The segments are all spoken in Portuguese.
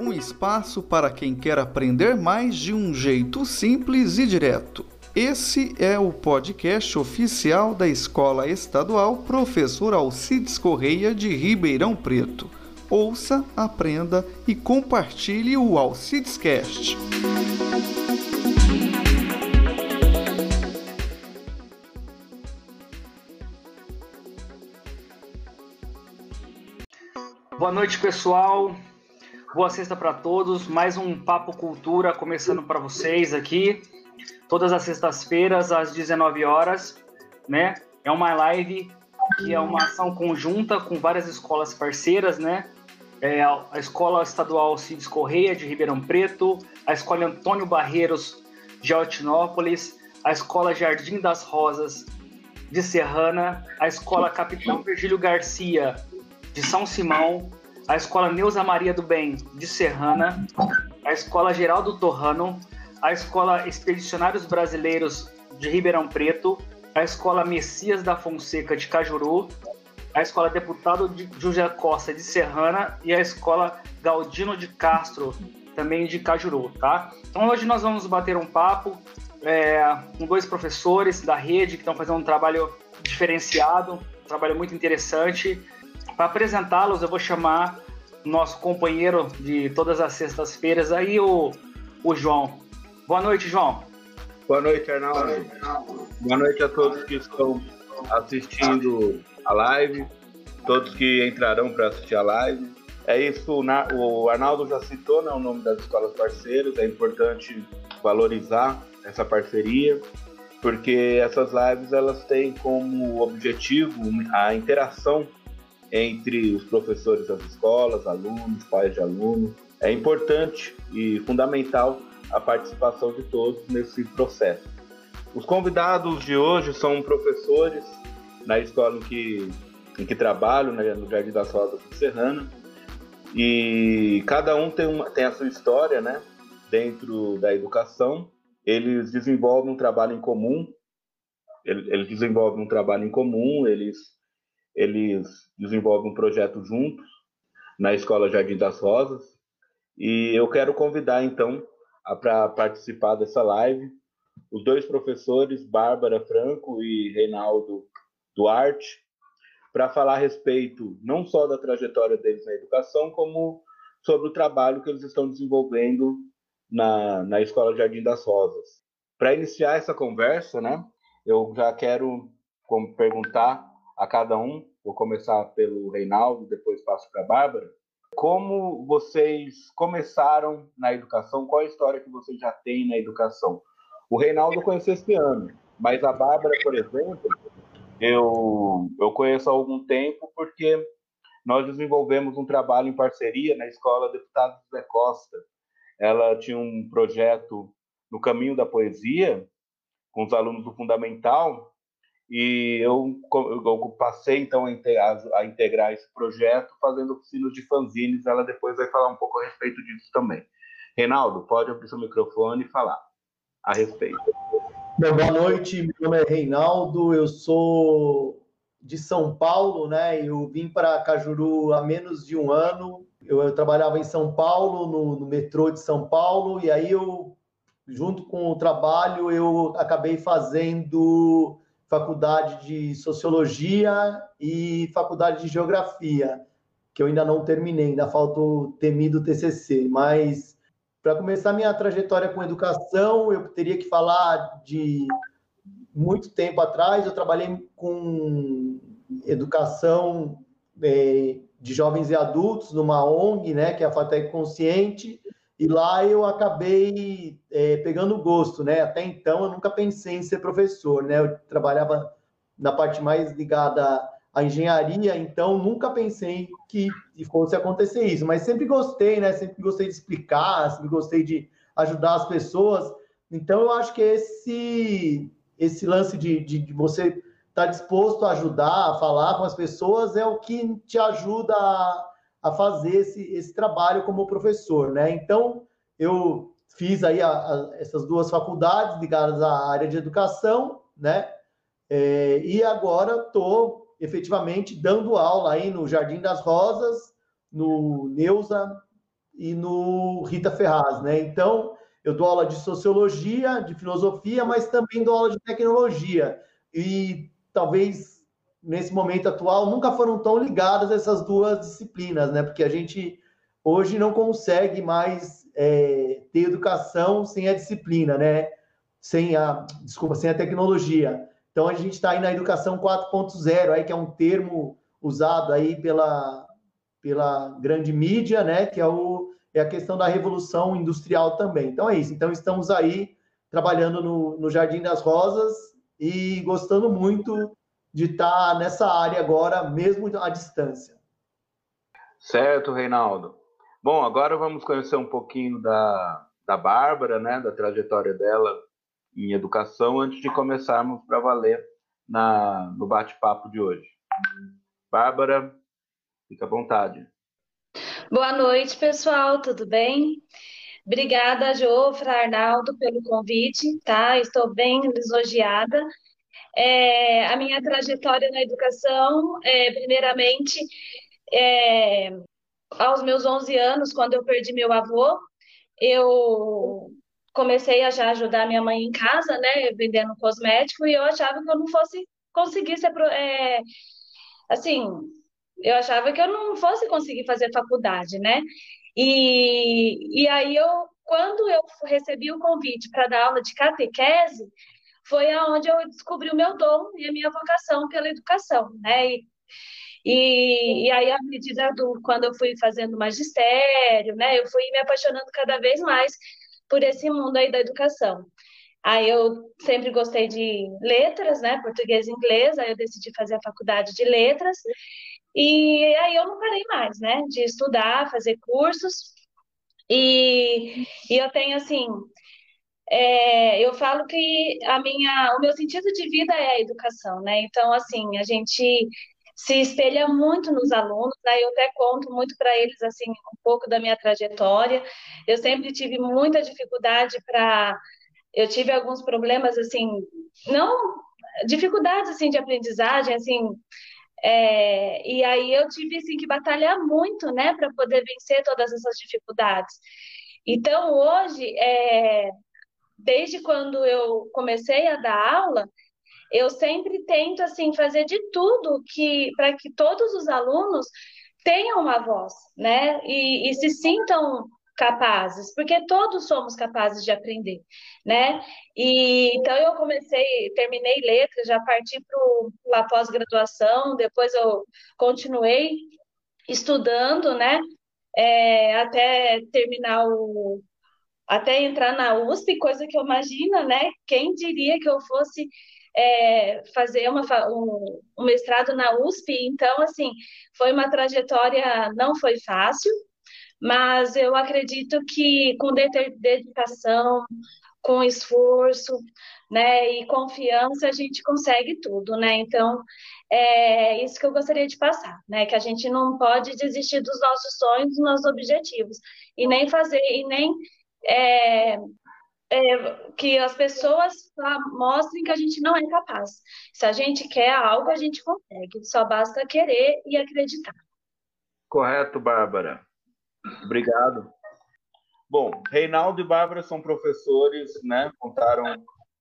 Um espaço para quem quer aprender mais de um jeito simples e direto. Esse é o podcast oficial da Escola Estadual Professor Alcides Correia de Ribeirão Preto. Ouça, aprenda e compartilhe o Alcides Cast. Noite, pessoal. Boa sexta para todos. Mais um Papo Cultura começando para vocês aqui. Todas as sextas-feiras, às 19 horas, né? É uma live que é uma ação conjunta com várias escolas parceiras, né? É a Escola Estadual Cides Correia, de Ribeirão Preto, a Escola Antônio Barreiros, de Altinópolis, a Escola Jardim das Rosas, de Serrana, a Escola Capitão Virgílio Garcia, de São Simão, a Escola Neuza Maria do Bem, de Serrana, a Escola Geraldo Torrano, a Escola Expedicionários Brasileiros de Ribeirão Preto, a Escola Messias da Fonseca de Cajuru, a Escola Deputado de José Costa de Serrana. E a Escola Galdino de Castro, também de Cajuru, tá? Então hoje nós vamos bater um papo é, com dois professores da rede que estão fazendo um trabalho diferenciado, um trabalho muito interessante. Para apresentá-los, eu vou chamar nosso companheiro de todas as sextas-feiras aí, o, o João. Boa noite, João. Boa noite, Arnaldo. Boa noite a todos que estão assistindo a live, todos que entrarão para assistir a live. É isso, o Arnaldo já citou né, o nome das escolas parceiras, é importante valorizar essa parceria, porque essas lives elas têm como objetivo a interação entre os professores das escolas, alunos, pais de alunos. É importante e fundamental a participação de todos nesse processo. Os convidados de hoje são professores na escola em que, em que trabalho, né, no Jardim das Rosas do Serrano, e cada um tem, uma, tem a sua história né, dentro da educação. Eles desenvolvem um trabalho em comum, eles, desenvolvem um trabalho em comum, eles, eles desenvolvem um projeto juntos na Escola Jardim das Rosas, e eu quero convidar então para participar dessa live os dois professores, Bárbara Franco e Reinaldo Duarte, para falar a respeito não só da trajetória deles na educação, como sobre o trabalho que eles estão desenvolvendo na, na Escola Jardim das Rosas. Para iniciar essa conversa, né, eu já quero perguntar a cada um, vou começar pelo Reinaldo, depois passo para a Bárbara, como vocês começaram na educação? Qual a história que vocês já têm na educação? O Reinaldo conheceu esse ano, mas a Bárbara, por exemplo, eu, eu conheço há algum tempo porque nós desenvolvemos um trabalho em parceria na Escola Deputado José Costa. Ela tinha um projeto no caminho da poesia com os alunos do Fundamental e eu, eu passei então a integrar, a integrar, esse projeto fazendo oficinas de fanzines. Ela depois vai falar um pouco a respeito disso também. Reinaldo, pode abrir seu microfone e falar a respeito. Bom, boa noite, meu nome é Reinaldo, eu sou de São Paulo, né? Eu vim para Cajuru há menos de um ano. Eu, eu trabalhava em São Paulo, no, no metrô de São Paulo, e aí eu, junto com o trabalho, eu acabei fazendo faculdade de Sociologia e faculdade de Geografia, que eu ainda não terminei, ainda falta o temido TCC. Mas, para começar minha trajetória com educação, eu teria que falar de muito tempo atrás. Eu trabalhei com educação é, de jovens e adultos numa ONG, né, que é a FATEC Consciente, e lá eu acabei é, pegando gosto, né? Até então eu nunca pensei em ser professor, né? Eu trabalhava na parte mais ligada à engenharia, então nunca pensei que fosse acontecer isso, mas sempre gostei, né? Sempre gostei de explicar, sempre gostei de ajudar as pessoas. Então eu acho que esse esse lance de, de, de você estar tá disposto a ajudar, a falar com as pessoas é o que te ajuda a a fazer esse, esse trabalho como professor, né? Então, eu fiz aí a, a, essas duas faculdades ligadas à área de educação, né? É, e agora estou efetivamente dando aula aí no Jardim das Rosas, no Neuza e no Rita Ferraz, né? Então, eu dou aula de sociologia, de filosofia, mas também dou aula de tecnologia. E talvez nesse momento atual nunca foram tão ligadas essas duas disciplinas, né? Porque a gente hoje não consegue mais é, ter educação sem a disciplina, né? Sem a, desculpa, sem a tecnologia. Então a gente está aí na educação 4.0, aí que é um termo usado aí pela, pela grande mídia, né? Que é, o, é a questão da revolução industrial também. Então é isso. Então estamos aí trabalhando no, no Jardim das Rosas e gostando muito de estar tá nessa área agora, mesmo à distância. Certo, Reinaldo. Bom, agora vamos conhecer um pouquinho da, da Bárbara, né, da trajetória dela em educação, antes de começarmos para valer na, no bate-papo de hoje. Bárbara, fica à vontade. Boa noite, pessoal, tudo bem? Obrigada, Jofra, Arnaldo, pelo convite, tá? Estou bem lisonjeada. É, a minha trajetória na educação, é, primeiramente, é, aos meus 11 anos, quando eu perdi meu avô, eu comecei a já ajudar minha mãe em casa, né, vendendo cosmético, e eu achava que eu não fosse conseguir ser, é, assim, eu achava que eu não fosse conseguir fazer faculdade, né, e, e aí eu, quando eu recebi o convite para dar aula de catequese, foi aonde eu descobri o meu dom e a minha vocação pela educação, né, e e, e aí, à medida do quando eu fui fazendo magistério, né, eu fui me apaixonando cada vez mais por esse mundo aí da educação. Aí eu sempre gostei de letras, né, português e inglês, aí eu decidi fazer a faculdade de letras. E aí eu não parei mais, né, de estudar, fazer cursos. E, e eu tenho assim, é, eu falo que a minha, o meu sentido de vida é a educação, né? Então, assim, a gente se espelha muito nos alunos, né? Eu até conto muito para eles assim um pouco da minha trajetória. Eu sempre tive muita dificuldade para eu tive alguns problemas assim, não dificuldades assim de aprendizagem, assim, é, e aí eu tive assim, que batalhar muito, né, para poder vencer todas essas dificuldades. Então hoje, é, desde quando eu comecei a dar aula, eu sempre tento assim fazer de tudo que para que todos os alunos tenham uma voz, né? E, e se sintam capazes, porque todos somos capazes de aprender, né? E então eu comecei, terminei letras, já parti para a pós-graduação, depois eu continuei estudando, né? É, até terminar o até entrar na USP, coisa que eu imagino, né? Quem diria que eu fosse é, fazer uma, um, um, mestrado na USP, então, assim, foi uma trajetória, não foi fácil, mas eu acredito que com dedicação, com esforço, né, e confiança, a gente consegue tudo, né, então, é isso que eu gostaria de passar, né, que a gente não pode desistir dos nossos sonhos, dos nossos objetivos, e nem fazer, e nem é, é, que as pessoas mostrem que a gente não é capaz. Se a gente quer algo, a gente consegue. Só basta querer e acreditar. Correto, Bárbara. Obrigado. Bom, Reinaldo e Bárbara são professores, né? Contaram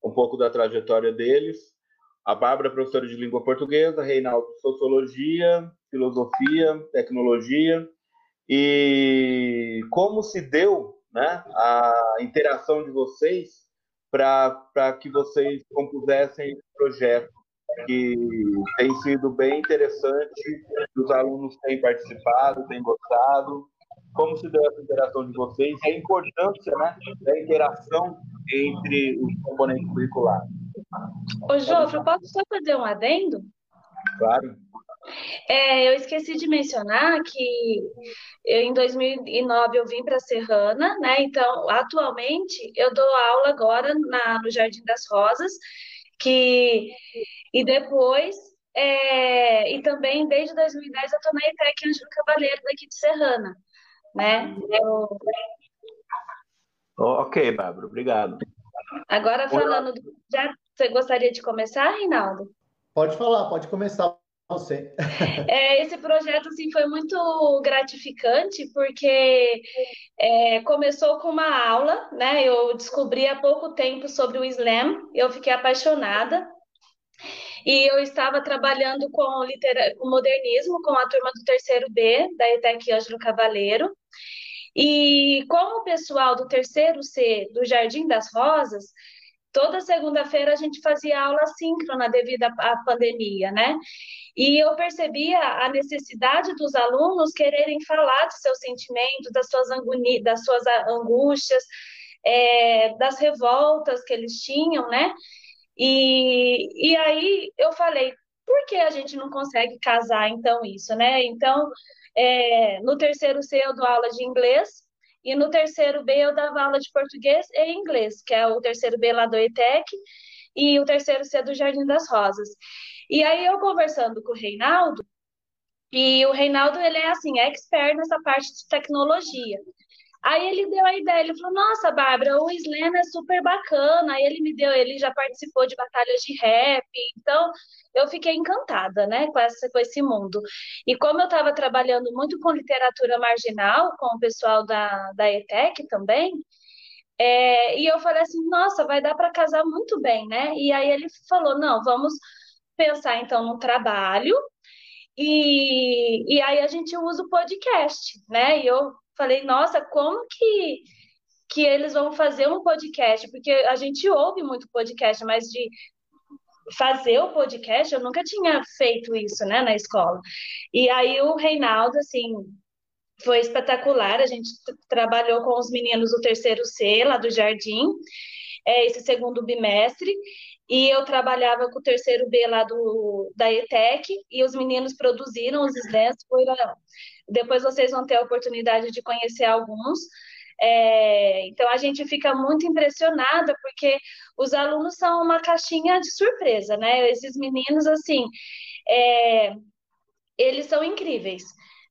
um pouco da trajetória deles. A Bárbara é professora de língua portuguesa, Reinaldo sociologia, filosofia, tecnologia. E como se deu né, a interação de vocês para que vocês compusessem esse projeto que tem sido bem interessante, os alunos têm participado, têm gostado. Como se deu essa interação de vocês e a importância né, da interação entre os componentes curriculares? Ô, Jofre, posso só fazer um adendo? Claro. É, eu esqueci de mencionar que eu, em 2009 eu vim para Serrana, né? Então, atualmente eu dou aula agora na, no Jardim das Rosas, que e depois é, e também desde 2010 eu estou na ETEC Ângelo Cavaleiro daqui de Serrana, né? Eu... Ok, Bárbara, obrigado. Agora falando do já você gostaria de começar, Reinaldo? Pode falar, pode começar. Você. É, esse projeto assim, foi muito gratificante, porque é, começou com uma aula, né? Eu descobri há pouco tempo sobre o Slam, eu fiquei apaixonada. E eu estava trabalhando com, litera... com modernismo, com a turma do terceiro B, da ETEC Ângelo Cavaleiro. E como o pessoal do terceiro C do Jardim das Rosas, toda segunda-feira a gente fazia aula síncrona devido à pandemia, né? E eu percebia a necessidade dos alunos quererem falar de seus sentimentos, das suas, anguni... das suas angústias, é, das revoltas que eles tinham, né? E, e aí eu falei, por que a gente não consegue casar então isso, né? Então, é, no terceiro C eu dou aula de inglês, e no terceiro B eu dava aula de português e inglês, que é o terceiro B lá do ETEC, e o terceiro C do Jardim das Rosas. E aí eu conversando com o Reinaldo, e o Reinaldo, ele é assim, expert nessa parte de tecnologia. Aí ele deu a ideia, ele falou: Nossa, Bárbara, o Slam é super bacana. Aí ele me deu, ele já participou de batalhas de rap, então eu fiquei encantada, né, com, essa, com esse mundo. E como eu estava trabalhando muito com literatura marginal, com o pessoal da, da ETEC também, é, e eu falei assim: Nossa, vai dar para casar muito bem, né? E aí ele falou: Não, vamos pensar então no trabalho. E, e aí a gente usa o podcast, né? E eu falei, nossa, como que, que eles vão fazer um podcast? Porque a gente ouve muito podcast, mas de fazer o podcast, eu nunca tinha feito isso, né, na escola. E aí o Reinaldo, assim, foi espetacular. A gente trabalhou com os meninos do terceiro C, lá do Jardim, é, esse segundo bimestre, e eu trabalhava com o terceiro B lá do, da ETEC, e os meninos produziram os slams, foram depois vocês vão ter a oportunidade de conhecer alguns. É, então a gente fica muito impressionada porque os alunos são uma caixinha de surpresa, né? Esses meninos, assim, é, eles são incríveis,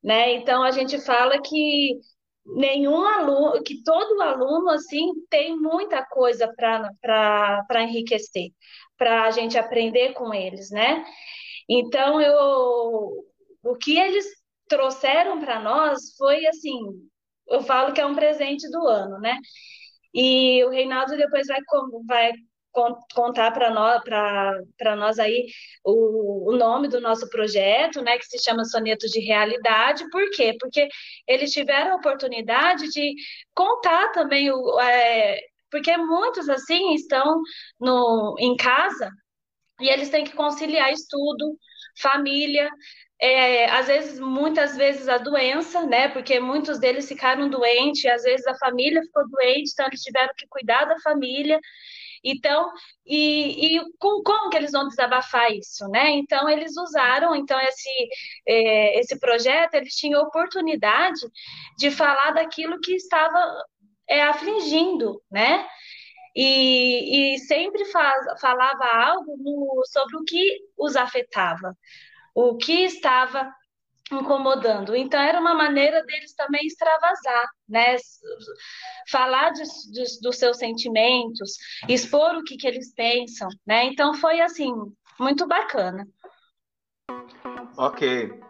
né? Então a gente fala que nenhum aluno, que todo aluno, assim, tem muita coisa para enriquecer, para a gente aprender com eles, né? Então eu o que eles trouxeram para nós foi assim, eu falo que é um presente do ano, né? E o Reinaldo depois vai, vai contar para nós, para nós aí o, o nome do nosso projeto, né, que se chama Sonetos de Realidade. Por quê? Porque eles tiveram a oportunidade de contar também o, é, porque muitos assim estão no, em casa e eles têm que conciliar estudo, família, é, às vezes, muitas vezes a doença, né? Porque muitos deles ficaram doentes, às vezes a família ficou doente, então eles tiveram que cuidar da família. Então, e, e com, como que eles vão desabafar isso, né? Então, eles usaram, então, esse, é, esse projeto, eles tinham oportunidade de falar daquilo que estava é, afligindo, né? E, e sempre faz, falava algo no, sobre o que os afetava o que estava incomodando. Então, era uma maneira deles também extravasar, né? Falar de, de, dos seus sentimentos, expor o que, que eles pensam, né? Então, foi, assim, muito bacana. Ok.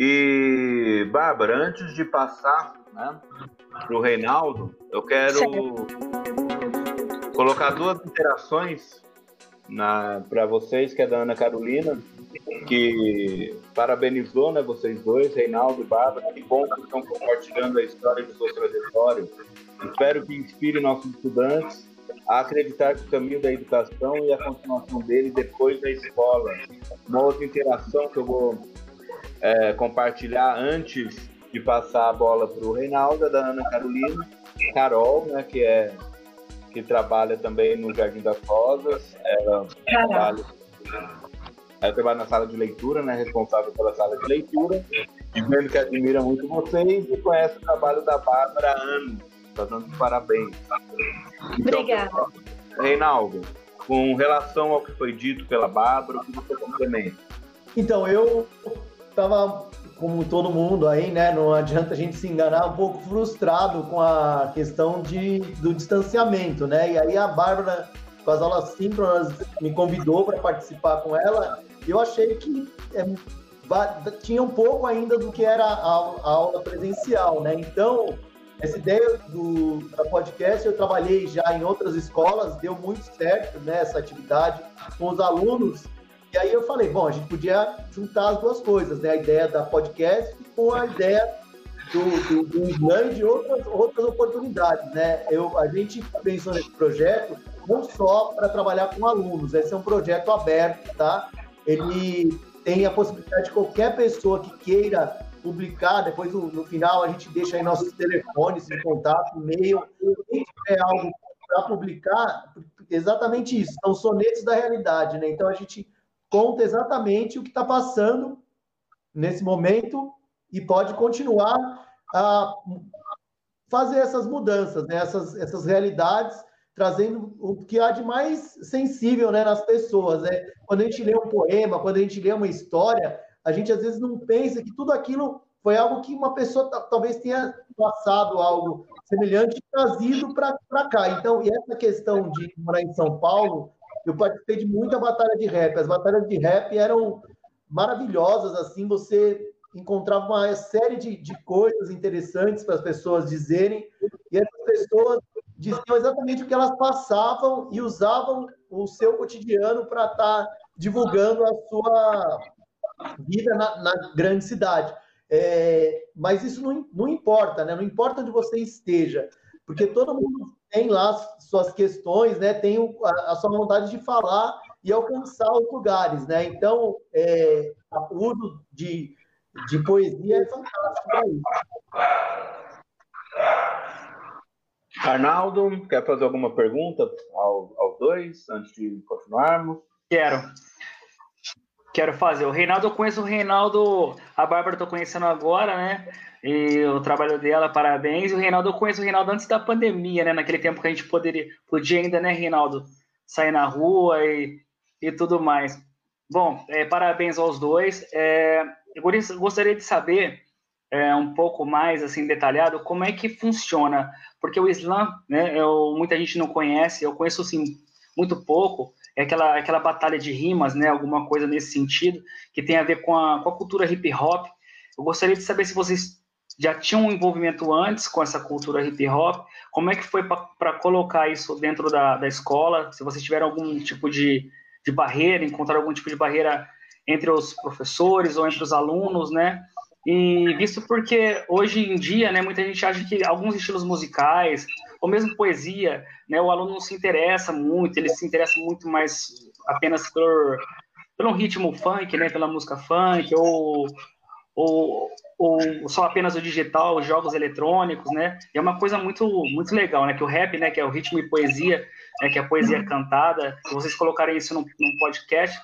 E, Bárbara, antes de passar né, para o Reinaldo, eu quero certo. colocar duas interações para vocês, que é da Ana Carolina que parabenizou né, vocês dois, Reinaldo e Bárbara. Que bom que estão compartilhando a história de sua trajetória. Espero que inspire nossos estudantes a acreditar que o caminho da educação e a continuação dele depois da escola. Uma outra interação que eu vou é, compartilhar antes de passar a bola para o Reinaldo, é da Ana Carolina, Carol, né, que é que trabalha também no Jardim das Rosas. Ela trabalha ela trabalha na sala de leitura, né? Responsável pela sala de leitura. Dizendo que admira muito vocês e conhece o trabalho da Bárbara há anos. Está dando parabéns. Então, Obrigada. Reinaldo, com relação ao que foi dito pela Bárbara, o que você complementa? Então, eu estava, como todo mundo aí, né? Não adianta a gente se enganar, um pouco frustrado com a questão de, do distanciamento, né? E aí a Bárbara, com as aulas síncronas, me convidou para participar com ela eu achei que é, tinha um pouco ainda do que era a, a aula presencial, né? Então, essa ideia do da podcast eu trabalhei já em outras escolas, deu muito certo né, essa atividade com os alunos. E aí eu falei, bom, a gente podia juntar as duas coisas, né? A ideia da podcast com a ideia do, do, do e outras, outras oportunidades, né? Eu, a gente pensou nesse projeto não só para trabalhar com alunos, esse é um projeto aberto, tá? Ele tem a possibilidade de qualquer pessoa que queira publicar, depois no, no final a gente deixa aí nossos telefones de contato, e-mail, quem tiver algo para publicar, exatamente isso, são sonetos da realidade, né? Então a gente conta exatamente o que está passando nesse momento e pode continuar a fazer essas mudanças, né? essas, essas realidades trazendo o que há de mais sensível né, nas pessoas. Né? Quando a gente lê um poema, quando a gente lê uma história, a gente às vezes não pensa que tudo aquilo foi algo que uma pessoa talvez tenha passado algo semelhante trazido para cá. Então, e essa questão de morar em São Paulo, eu participei de muita batalha de rap. As batalhas de rap eram maravilhosas, assim, você encontrava uma série de, de coisas interessantes para as pessoas dizerem, e essas pessoas diziam exatamente o que elas passavam e usavam o seu cotidiano para estar tá divulgando a sua vida na, na grande cidade. É, mas isso não, não importa, né? Não importa onde você esteja, porque todo mundo tem lá suas questões, né? Tem a, a sua vontade de falar e alcançar os lugares, né? Então, é, o uso de, de poesia é fantástico. Arnaldo, quer fazer alguma pergunta ao, aos dois antes de continuarmos? Quero. Quero fazer. O Reinaldo, eu conheço o Reinaldo, a Bárbara tô conhecendo agora, né? E o trabalho dela, parabéns. O Reinaldo, eu conheço o Reinaldo antes da pandemia, né? Naquele tempo que a gente poderia, podia ainda, né, Reinaldo, sair na rua e, e tudo mais. Bom, é, parabéns aos dois. É, eu gostaria de saber é, um pouco mais assim detalhado como é que funciona, porque o Islã, né, eu, muita gente não conhece, eu conheço assim muito pouco, é aquela aquela batalha de rimas, né, alguma coisa nesse sentido que tem a ver com a, com a cultura hip hop. Eu gostaria de saber se vocês já tinham um envolvimento antes com essa cultura hip hop, como é que foi para colocar isso dentro da, da escola, se vocês tiveram algum tipo de, de barreira, encontrar algum tipo de barreira entre os professores ou entre os alunos, né? E visto porque hoje em dia, né, muita gente acha que alguns estilos musicais, ou mesmo poesia, né, o aluno não se interessa muito, ele se interessa muito mais apenas por, pelo ritmo funk, né, pela música funk, ou, ou, ou só apenas o digital, os jogos eletrônicos, né, e é uma coisa muito, muito legal, né, que o rap, né, que é o ritmo e poesia, né, que é a poesia cantada, vocês colocarem isso num, num podcast,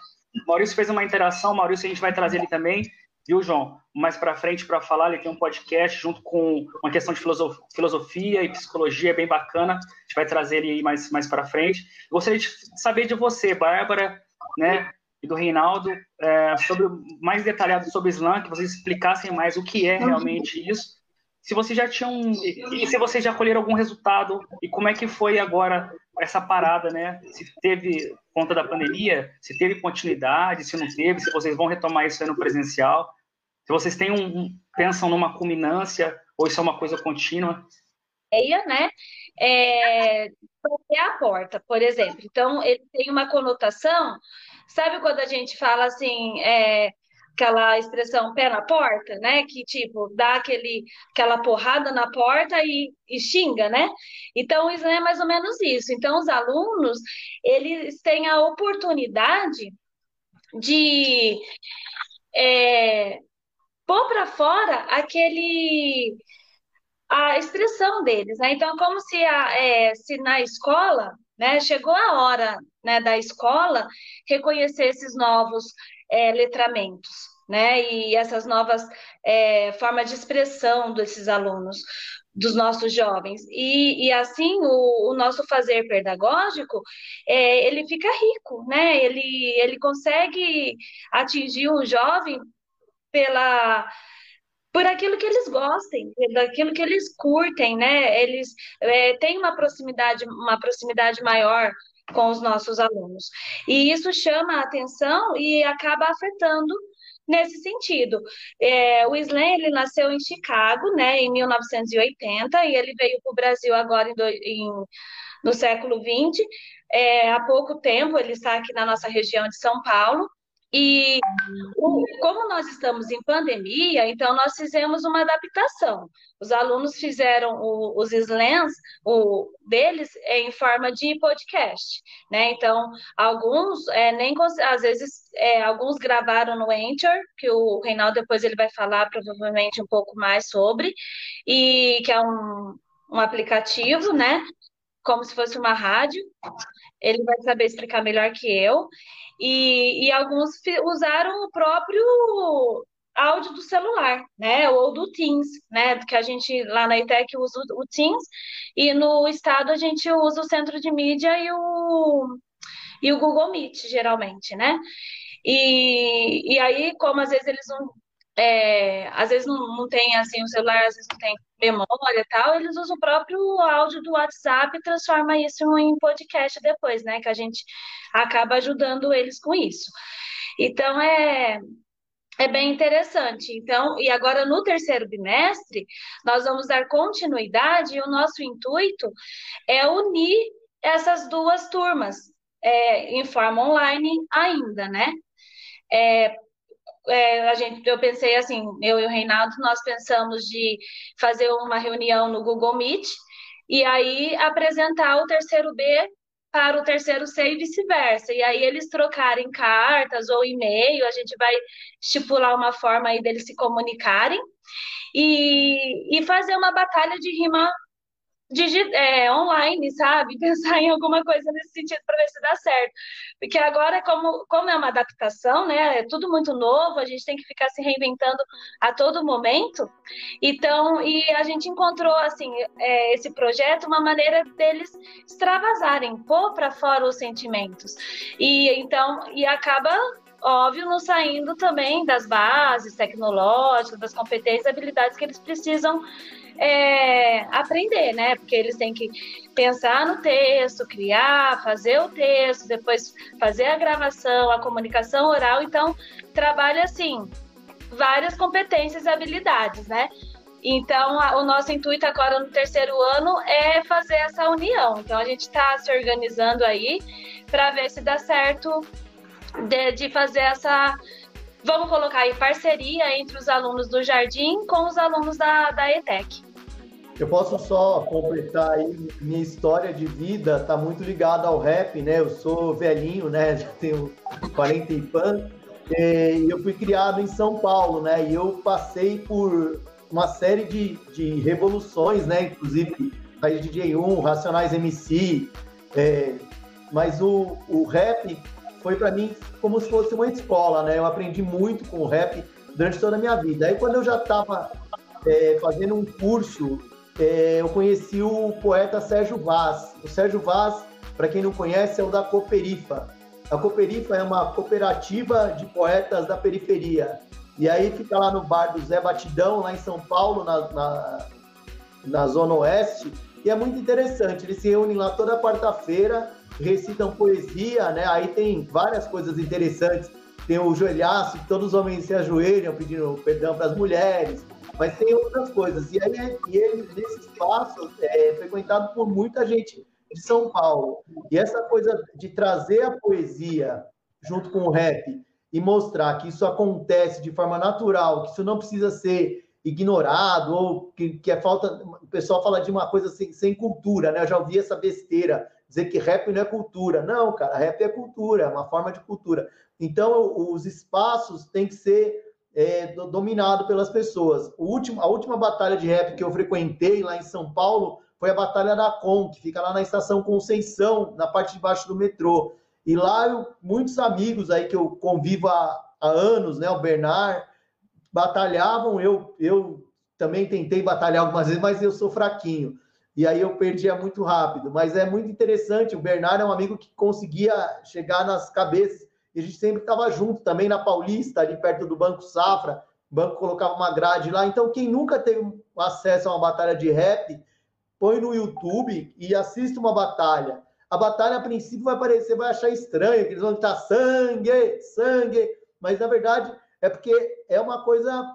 Maurício fez uma interação, Maurício a gente vai trazer ele também, viu, João? Mais para frente para falar, ele tem um podcast junto com uma questão de filosofia e psicologia bem bacana. A gente vai trazer ele aí mais, mais para frente. Gostaria de saber de você, Bárbara, né, e do Reinaldo, é, sobre mais detalhado sobre o Islã, que vocês explicassem mais o que é realmente isso. Se vocês já tinham e se vocês já colheram algum resultado e como é que foi agora essa parada, né? Se teve conta da pandemia, se teve continuidade, se não teve, se vocês vão retomar isso aí no presencial, se vocês têm um, pensam numa culminância ou isso é uma coisa contínua. É, né? É a porta, por exemplo. Então, ele tem uma conotação. Sabe quando a gente fala assim, é, aquela expressão pé na porta, né? Que tipo, dá aquele, aquela porrada na porta e, e xinga, né? Então, isso é mais ou menos isso. Então, os alunos, eles têm a oportunidade de é, pôr para fora aquele a expressão deles, né? Então, como se, a, é, se na escola, né, chegou a hora né, da escola reconhecer esses novos é, letramentos, né? E essas novas é, formas de expressão desses alunos, dos nossos jovens. E, e assim, o, o, nosso fazer pedagógico, é, ele fica rico, né? Ele, ele consegue atingir o jovem pela por aquilo que eles gostem, daquilo que eles curtem, né? Eles é, têm uma proximidade, uma proximidade maior com os nossos alunos. E isso chama a atenção e acaba afetando nesse sentido. É, o Slam ele nasceu em Chicago, né, em 1980, e ele veio para o Brasil agora em, em, no século XX. É, há pouco tempo ele está aqui na nossa região de São Paulo. E o, como nós estamos em pandemia, então nós fizemos uma adaptação. Os alunos fizeram o, os slams o, deles em forma de podcast, né? Então, alguns é, nem às vezes é, alguns gravaram no Anchor, que o Reinaldo depois ele vai falar provavelmente um pouco mais sobre, e que é um, um aplicativo, né? Como se fosse uma rádio. Ele vai saber explicar melhor que eu. E, e alguns usaram o próprio áudio do celular, né? Ou do Teams, né? Que a gente lá na ITEC usa o Teams e no estado a gente usa o centro de mídia e o, e o Google Meet, geralmente, né? E, e aí, como às vezes eles não. É, às vezes não, não tem assim, o celular às vezes não tem memória e tal, eles usam o próprio áudio do WhatsApp e transforma isso em podcast depois, né? Que a gente acaba ajudando eles com isso. Então é é bem interessante. Então, e agora no terceiro bimestre, nós vamos dar continuidade e o nosso intuito é unir essas duas turmas é, em forma online ainda, né? É, é, a gente, eu pensei assim, eu e o Reinaldo, nós pensamos de fazer uma reunião no Google Meet e aí apresentar o terceiro B para o terceiro C e vice-versa. E aí eles trocarem cartas ou e-mail, a gente vai estipular uma forma aí deles se comunicarem e, e fazer uma batalha de rima é, online, sabe? Pensar em alguma coisa nesse sentido para ver se dá certo. Porque agora, como, como é uma adaptação, né? É tudo muito novo, a gente tem que ficar se reinventando a todo momento. Então, e a gente encontrou, assim, é, esse projeto, uma maneira deles extravasarem, pôr para fora os sentimentos. E então, e acaba óbvio, não saindo também das bases tecnológicas, das competências, habilidades que eles precisam é, aprender, né? Porque eles têm que pensar no texto, criar, fazer o texto, depois fazer a gravação, a comunicação oral. Então, trabalha assim várias competências e habilidades, né? Então, a, o nosso intuito agora no terceiro ano é fazer essa união. Então, a gente está se organizando aí para ver se dá certo de, de fazer essa Vamos colocar aí parceria entre os alunos do Jardim com os alunos da, da ETEC. Eu posso só completar aí, minha história de vida está muito ligada ao rap, né? Eu sou velhinho, né? Já tenho 40 e pan. E eu fui criado em São Paulo, né? E eu passei por uma série de, de revoluções, né? Inclusive, Raiz DJ1, Racionais MC. É, mas o, o rap foi para mim como se fosse uma escola, né? Eu aprendi muito com o rap durante toda a minha vida. Aí quando eu já estava é, fazendo um curso, é, eu conheci o poeta Sérgio Vaz. O Sérgio Vaz, para quem não conhece, é o da Cooperifa. A Cooperifa é uma cooperativa de poetas da periferia. E aí fica lá no bar do Zé Batidão, lá em São Paulo, na, na, na Zona Oeste. E é muito interessante, eles se reúnem lá toda quarta-feira recitam poesia, né? Aí tem várias coisas interessantes. Tem o joelhaço, que todos os homens se ajoelham pedindo perdão para as mulheres, mas tem outras coisas. E aí, e ele, nesse espaço, é frequentado por muita gente de São Paulo. E essa coisa de trazer a poesia junto com o rap e mostrar que isso acontece de forma natural, que isso não precisa ser ignorado ou que, que é falta. O pessoal fala de uma coisa sem, sem cultura, né? Eu já ouvi essa besteira dizer que rap não é cultura. Não, cara, rap é cultura, é uma forma de cultura. Então, os espaços têm que ser é, dominados pelas pessoas. O último, a última batalha de rap que eu frequentei lá em São Paulo foi a Batalha da Com, que fica lá na estação Conceição, na parte de baixo do metrô. E lá, eu, muitos amigos aí que eu convivo há, há anos, né, o Bernard, batalhavam. Eu, eu também tentei batalhar algumas vezes, mas eu sou fraquinho e aí eu perdia muito rápido. Mas é muito interessante, o Bernardo é um amigo que conseguia chegar nas cabeças, e a gente sempre estava junto também na Paulista, ali perto do Banco Safra, o banco colocava uma grade lá. Então, quem nunca teve acesso a uma batalha de rap, põe no YouTube e assista uma batalha. a batalha a princípio vai parecer, vai achar estranho, que eles vão gritar sangue, sangue, mas na verdade é porque é uma coisa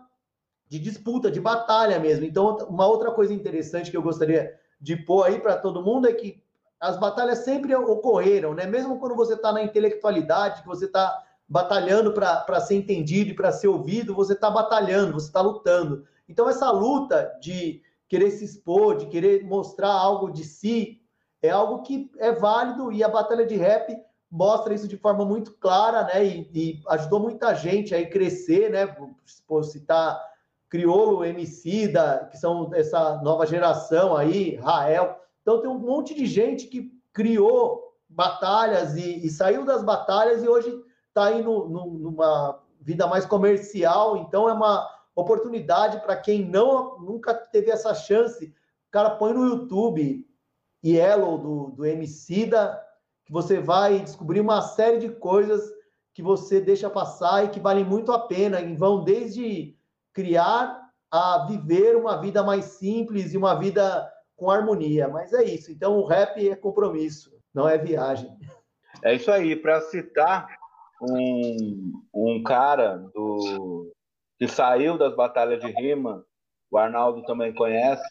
de disputa, de batalha mesmo. Então, uma outra coisa interessante que eu gostaria de pôr aí para todo mundo é que as batalhas sempre ocorreram, né? Mesmo quando você está na intelectualidade, que você está batalhando para ser entendido e para ser ouvido, você está batalhando, você está lutando. Então, essa luta de querer se expor, de querer mostrar algo de si, é algo que é válido e a batalha de rap mostra isso de forma muito clara, né? E, e ajudou muita gente a crescer, né? Por citar Criolo, Emicida, que são essa nova geração aí, Rael. Então tem um monte de gente que criou batalhas e, e saiu das batalhas e hoje está aí no, no, numa vida mais comercial. Então é uma oportunidade para quem não nunca teve essa chance. O cara põe no YouTube Yellow do, do Emicida, que você vai descobrir uma série de coisas que você deixa passar e que valem muito a pena e vão desde criar a viver uma vida mais simples e uma vida com harmonia. Mas é isso. Então, o rap é compromisso, não é viagem. É isso aí. Para citar um, um cara do, que saiu das batalhas de rima, o Arnaldo também conhece,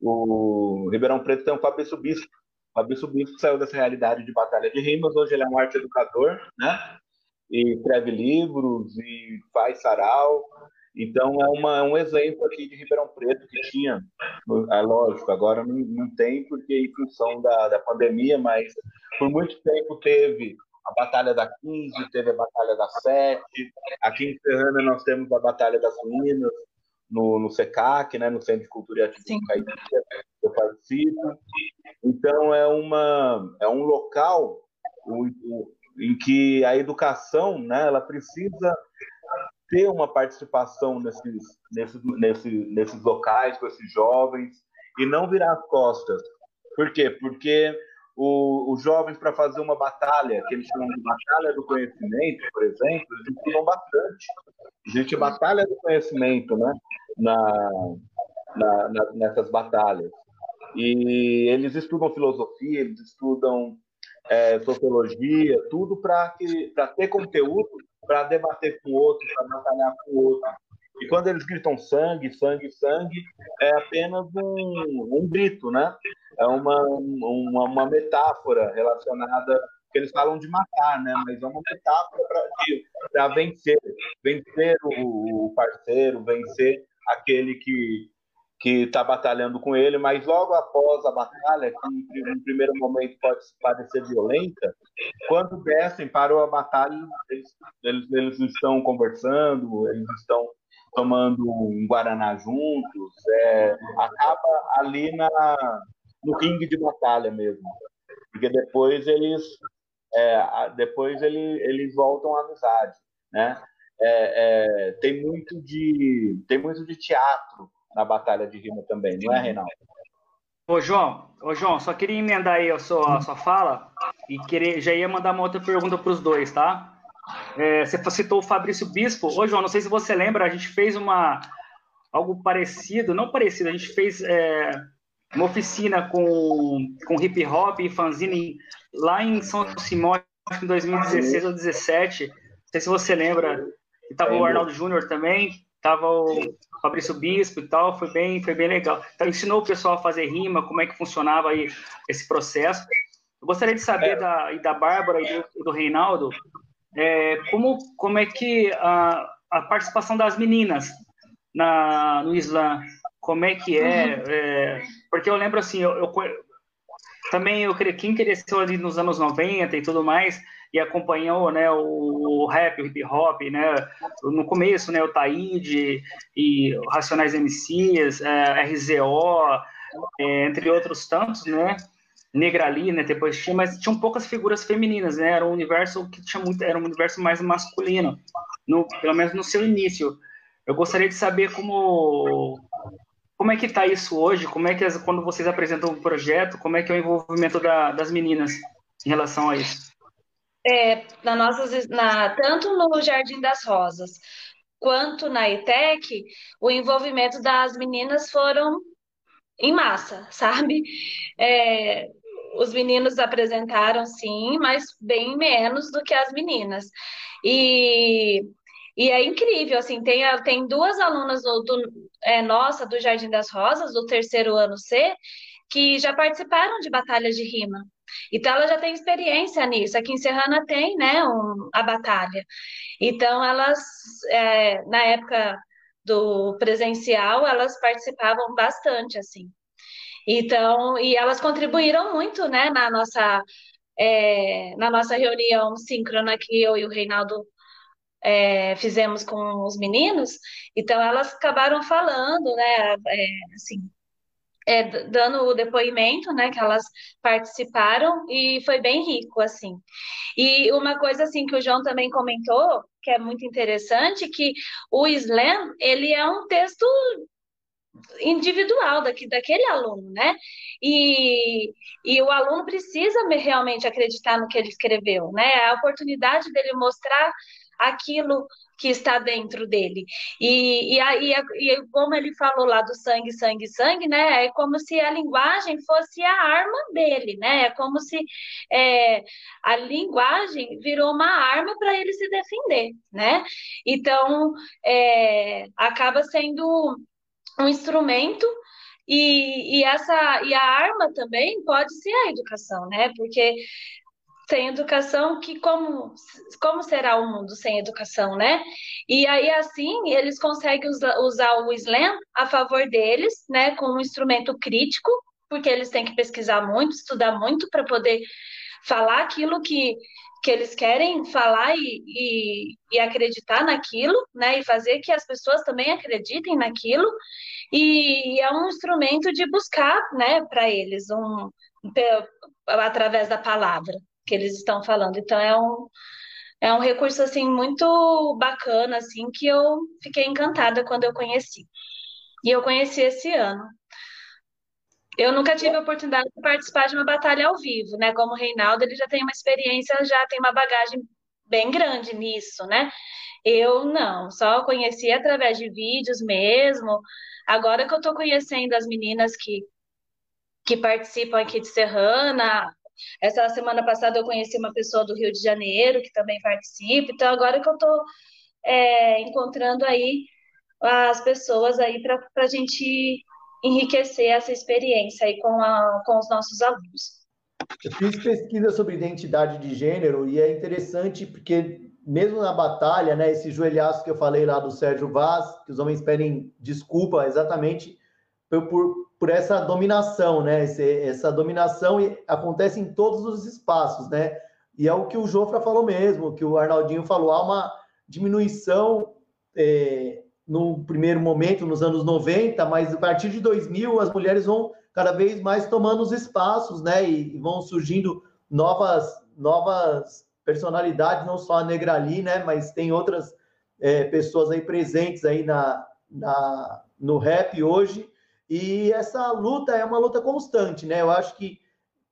o Ribeirão Preto tem um Fabrício Bispo. Fabrício Bispo saiu dessa realidade de batalha de rimas, hoje ele é um arte educador, né? E escreve livros e faz sarau. Então é uma, um exemplo aqui de Ribeirão Preto que tinha, é lógico, agora não, não tem porque em função da, da pandemia, mas por muito tempo teve a Batalha da 15, teve a Batalha da 7, aqui em Serrana nós temos a Batalha das Ruínas, no, no SECAC, né, no Centro de Cultura e Ativismo Caipira, eu participo. Então é, uma, é um local em que a educação né, ela precisa ter uma participação nesses, nesses, nesses, nesses locais, com esses jovens, e não virar as costas. Por quê? Porque os jovens, para fazer uma batalha, que eles chamam de batalha do conhecimento, por exemplo, eles estudam bastante. Existe batalha do conhecimento né? Na, na, na, nessas batalhas. E eles estudam filosofia, eles estudam é, sociologia, tudo para ter conteúdo para debater com o outro, para batalhar com o outro. E quando eles gritam sangue, sangue, sangue, é apenas um, um grito, né? É uma, uma, uma metáfora relacionada que eles falam de matar, né? Mas é uma metáfora para vencer, vencer o, o parceiro, vencer aquele que que está batalhando com ele, mas logo após a batalha, que em primeiro momento pode parecer violenta, quando descem, parou a batalha, eles, eles, eles estão conversando, eles estão tomando um guaraná juntos, é, acaba ali na, no ringue de batalha mesmo, porque depois eles é, depois ele, eles voltam à amizade, né? É, é, tem muito de tem muito de teatro na batalha de rima também, não é, Reinaldo? Ô, João, ô, João, só queria emendar aí a sua, a sua fala e querer, já ia mandar uma outra pergunta para os dois, tá? É, você citou o Fabrício Bispo. Ô, João, não sei se você lembra, a gente fez uma algo parecido, não parecido, a gente fez é, uma oficina com, com hip hop e fanzine lá em São Simão, em 2016 ou 2017. Não sei se você lembra. E tava o Arnaldo Júnior também tava o Fabrício Bispo e tal, foi bem, foi bem legal. Então, ensinou o pessoal a fazer rima, como é que funcionava aí esse processo. Eu gostaria de saber é. da, e da Bárbara e do, do Reinaldo, é, como, como é que a, a participação das meninas na, no Islã, como é que é, uhum. é porque eu lembro assim, eu, eu também eu quem cresceu ali nos anos 90 e tudo mais, e acompanhou né, o, rap, o hip hop, né, no começo, né, o Taíde e Racionais MCs, é, RZO, é, entre outros tantos, né, Negrali, né, depois tinha, mas tinham poucas figuras femininas, né, era um universo que tinha muito, era um universo mais masculino, no, pelo menos no seu início. Eu gostaria de saber como como é que está isso hoje? Como é que as, quando vocês apresentam o projeto, como é que é o envolvimento da, das meninas em relação a isso? É, na nossas, na, tanto no Jardim das Rosas quanto na ITEC, o envolvimento das meninas foram em massa, sabe? É, os meninos apresentaram sim, mas bem menos do que as meninas. E, e é incrível, assim, tem, tem duas alunas do, do é, nossa, do Jardim das Rosas, do terceiro ano C, que já participaram de batalhas de rima. Então, ela já tem experiência nisso. Aqui em Serrana tem, né, um, a batalha. Então, elas, é, na época do presencial, elas participavam bastante, assim. Então, e elas contribuíram muito, né, na nossa, é, na nossa reunião síncrona que eu e o Reinaldo é, fizemos com os meninos. Então, elas acabaram falando, né, é, assim, é, dando o depoimento, né, que elas participaram e foi bem rico, assim. E uma coisa, assim, que o João também comentou, que é muito interessante, que o Slam, ele é um texto individual daqui, daquele aluno, né? E, e o aluno precisa realmente acreditar no que ele escreveu, né? A oportunidade dele mostrar aquilo que está dentro dele. E, e, e, e, como ele falou lá do sangue, sangue, sangue, né? É como se a linguagem fosse a arma dele, né? É como se é, a linguagem virou uma arma para ele se defender, né? Então, é, acaba sendo um instrumento e, e, essa e a arma também pode ser a educação, né? Porque sem educação, que como, como será o mundo sem educação, né? E aí, assim, eles conseguem usar, o slam a favor deles, né, com um instrumento crítico, porque eles têm que pesquisar muito, estudar muito para poder falar aquilo que, que eles querem falar e, e, e, acreditar naquilo, né, e fazer que as pessoas também acreditem naquilo, e, e é um instrumento de buscar, né, para eles, um, através da palavra que eles estão falando. Então é um é um recurso assim muito bacana assim que eu fiquei encantada quando eu conheci. E eu conheci esse ano. Eu nunca tive a oportunidade de participar de uma batalha ao vivo, né? Como o Reinaldo, ele já tem uma experiência, já tem uma bagagem bem grande nisso, né? Eu não, só conheci através de vídeos mesmo. Agora que eu tô conhecendo as meninas que, que participam aqui de Serrana, essa semana passada eu conheci uma pessoa do Rio de Janeiro que também participa, então agora que eu estou é, encontrando aí as pessoas aí para a gente enriquecer essa experiência aí com, a, com os nossos alunos. Eu fiz pesquisa sobre identidade de gênero e é interessante porque mesmo na batalha, né, esse joelhaço que eu falei lá do Sérgio Vaz, que os homens pedem desculpa exatamente por, por essa dominação, né? Esse, essa dominação acontece em todos os espaços, né? E é o que o Jofra falou mesmo, que o Arnaldinho falou, há uma diminuição é, no primeiro momento, nos anos 90, mas a partir de 2000 as mulheres vão cada vez mais tomando os espaços, né? E, e vão surgindo novas, novas personalidades, não só a Negrali, né? Mas tem outras é, pessoas aí presentes aí na, na, no rap hoje e essa luta é uma luta constante, né? Eu acho que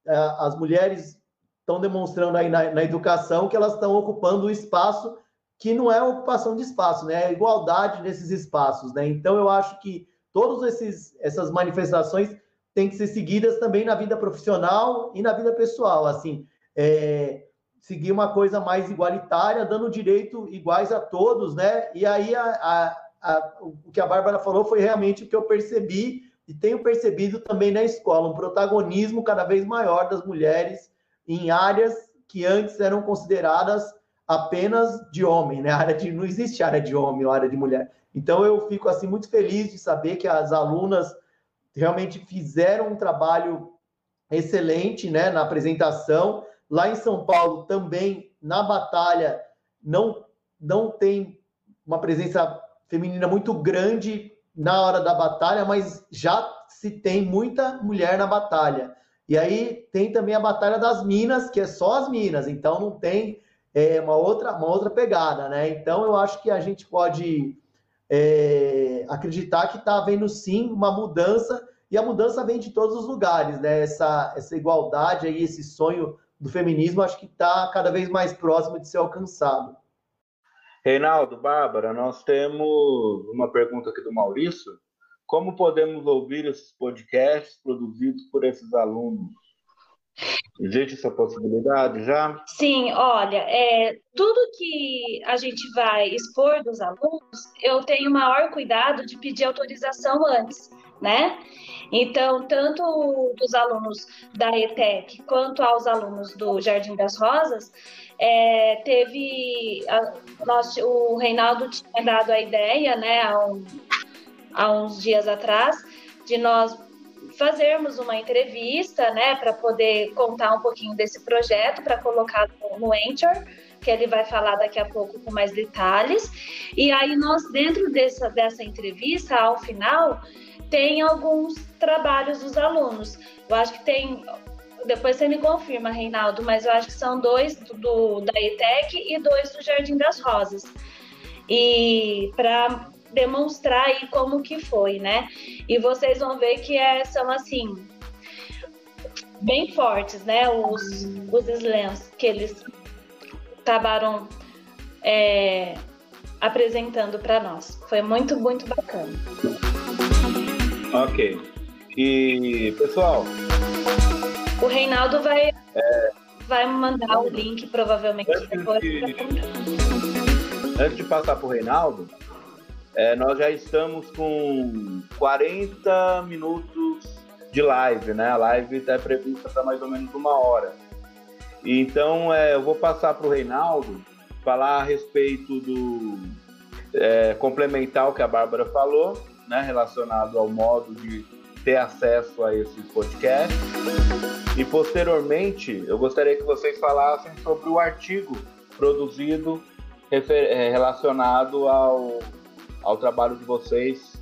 uh, as mulheres estão demonstrando aí na, na educação que elas estão ocupando um espaço que não é ocupação de espaço, né? É igualdade nesses espaços, né? Então eu acho que todas essas manifestações têm que ser seguidas também na vida profissional e na vida pessoal, assim, é, seguir uma coisa mais igualitária, dando direito iguais a todos, né? E aí a, a a, o que a Bárbara falou foi realmente o que eu percebi e tenho percebido também na escola, um protagonismo cada vez maior das mulheres em áreas que antes eram consideradas apenas de homem, né? A área de não existe área de homem ou área de mulher. Então eu fico assim muito feliz de saber que as alunas realmente fizeram um trabalho excelente, né, na apresentação. Lá em São Paulo também na batalha não não tem uma presença feminina muito grande na hora da batalha, mas já se tem muita mulher na batalha. E aí tem também a batalha das minas, que é só as minas, então não tem é, uma, outra, uma outra pegada, né? Então eu acho que a gente pode é, acreditar que está havendo sim uma mudança, e a mudança vem de todos os lugares, né? Essa, essa igualdade aí, esse sonho do feminismo, acho que está cada vez mais próximo de ser alcançado. Reinaldo, Bárbara, nós temos uma pergunta aqui do Maurício. Como podemos ouvir esses podcasts produzidos por esses alunos? Existe essa possibilidade já? Sim, olha, é, tudo que a gente vai expor dos alunos, eu tenho maior cuidado de pedir autorização antes, né? Então, tanto dos alunos da ETEC quanto aos alunos do Jardim das Rosas, é, teve. A, nós, o Reinaldo tinha dado a ideia, né, há, um, há uns dias atrás, de nós fazermos uma entrevista, né, para poder contar um pouquinho desse projeto, para colocar no, no que ele vai falar daqui a pouco com mais detalhes. E aí nós, dentro dessa, dessa entrevista, ao final, tem alguns trabalhos dos alunos. Eu acho que tem depois você me confirma, Reinaldo, mas eu acho que são dois do, da ETEC e dois do Jardim das Rosas. E para demonstrar aí como que foi, né? E vocês vão ver que é, são assim bem fortes, né? Os, os slams que eles acabaram é, apresentando para nós. Foi muito, muito bacana. Ok. E, pessoal, o Reinaldo vai, é... vai mandar o link, provavelmente, antes depois. De... Antes de passar para o Reinaldo, é, nós já estamos com 40 minutos de live, né? A live está prevista para mais ou menos uma hora. Então, é, eu vou passar para o Reinaldo falar a respeito do é, complementar o que a Bárbara falou, né, relacionado ao modo de ter acesso a esse podcast. E posteriormente, eu gostaria que vocês falassem sobre o artigo produzido é, relacionado ao, ao trabalho de vocês,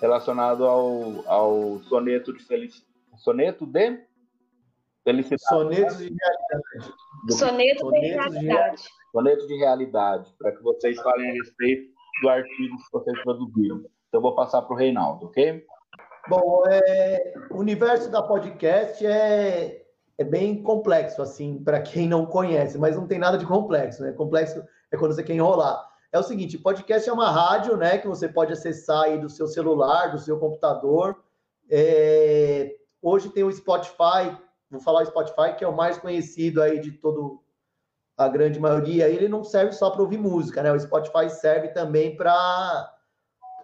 relacionado ao, ao soneto de felicidade. Soneto de felicidade. Sonetos de realidade. Do... Soneto de realidade. Soneto de realidade, para que vocês falem a respeito do artigo que vocês produziram. Então, vou passar para o Reinaldo, ok? Bom, é, o universo da podcast é, é bem complexo, assim, para quem não conhece, mas não tem nada de complexo, né? Complexo é quando você quer enrolar. É o seguinte, podcast é uma rádio, né, que você pode acessar aí do seu celular, do seu computador. É, hoje tem o Spotify, vou falar o Spotify, que é o mais conhecido aí de todo a grande maioria. Ele não serve só para ouvir música, né? O Spotify serve também para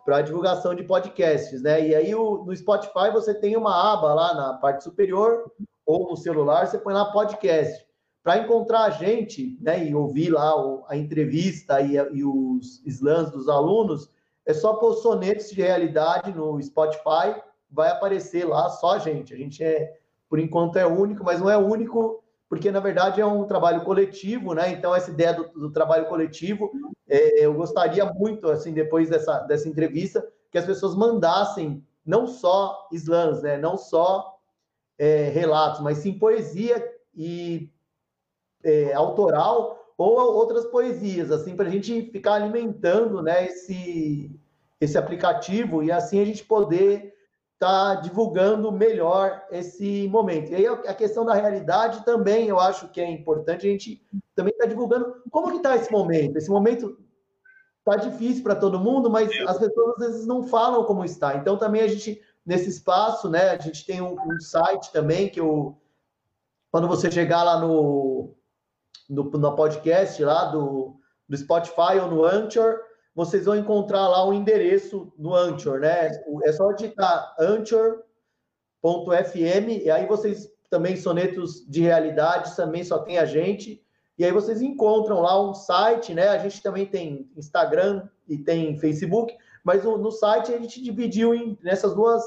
para divulgação de podcasts, né? E aí o, no Spotify você tem uma aba lá na parte superior ou no celular, você põe lá podcast. Para encontrar a gente, né, e ouvir lá a entrevista e, e os slams dos alunos, é só pôr sonetos de realidade no Spotify, vai aparecer lá só a gente. A gente é, por enquanto, é único, mas não é único porque na verdade é um trabalho coletivo, né? Então essa ideia do, do trabalho coletivo, é, eu gostaria muito, assim, depois dessa, dessa entrevista, que as pessoas mandassem não só slams, né? Não só é, relatos, mas sim poesia e é, autoral ou outras poesias, assim, para a gente ficar alimentando, né? Esse esse aplicativo e assim a gente poder está divulgando melhor esse momento. E aí a questão da realidade também eu acho que é importante a gente também está divulgando como que está esse momento. Esse momento está difícil para todo mundo, mas as pessoas às vezes não falam como está. Então também a gente nesse espaço, né? A gente tem um, um site também que eu quando você chegar lá no no, no podcast lá do, do Spotify ou no Anchor, vocês vão encontrar lá o endereço no Anchor, né? É só digitar anchor.fm e aí vocês também sonetos de realidade também só tem a gente e aí vocês encontram lá um site, né? A gente também tem Instagram e tem Facebook, mas no, no site a gente dividiu em, nessas duas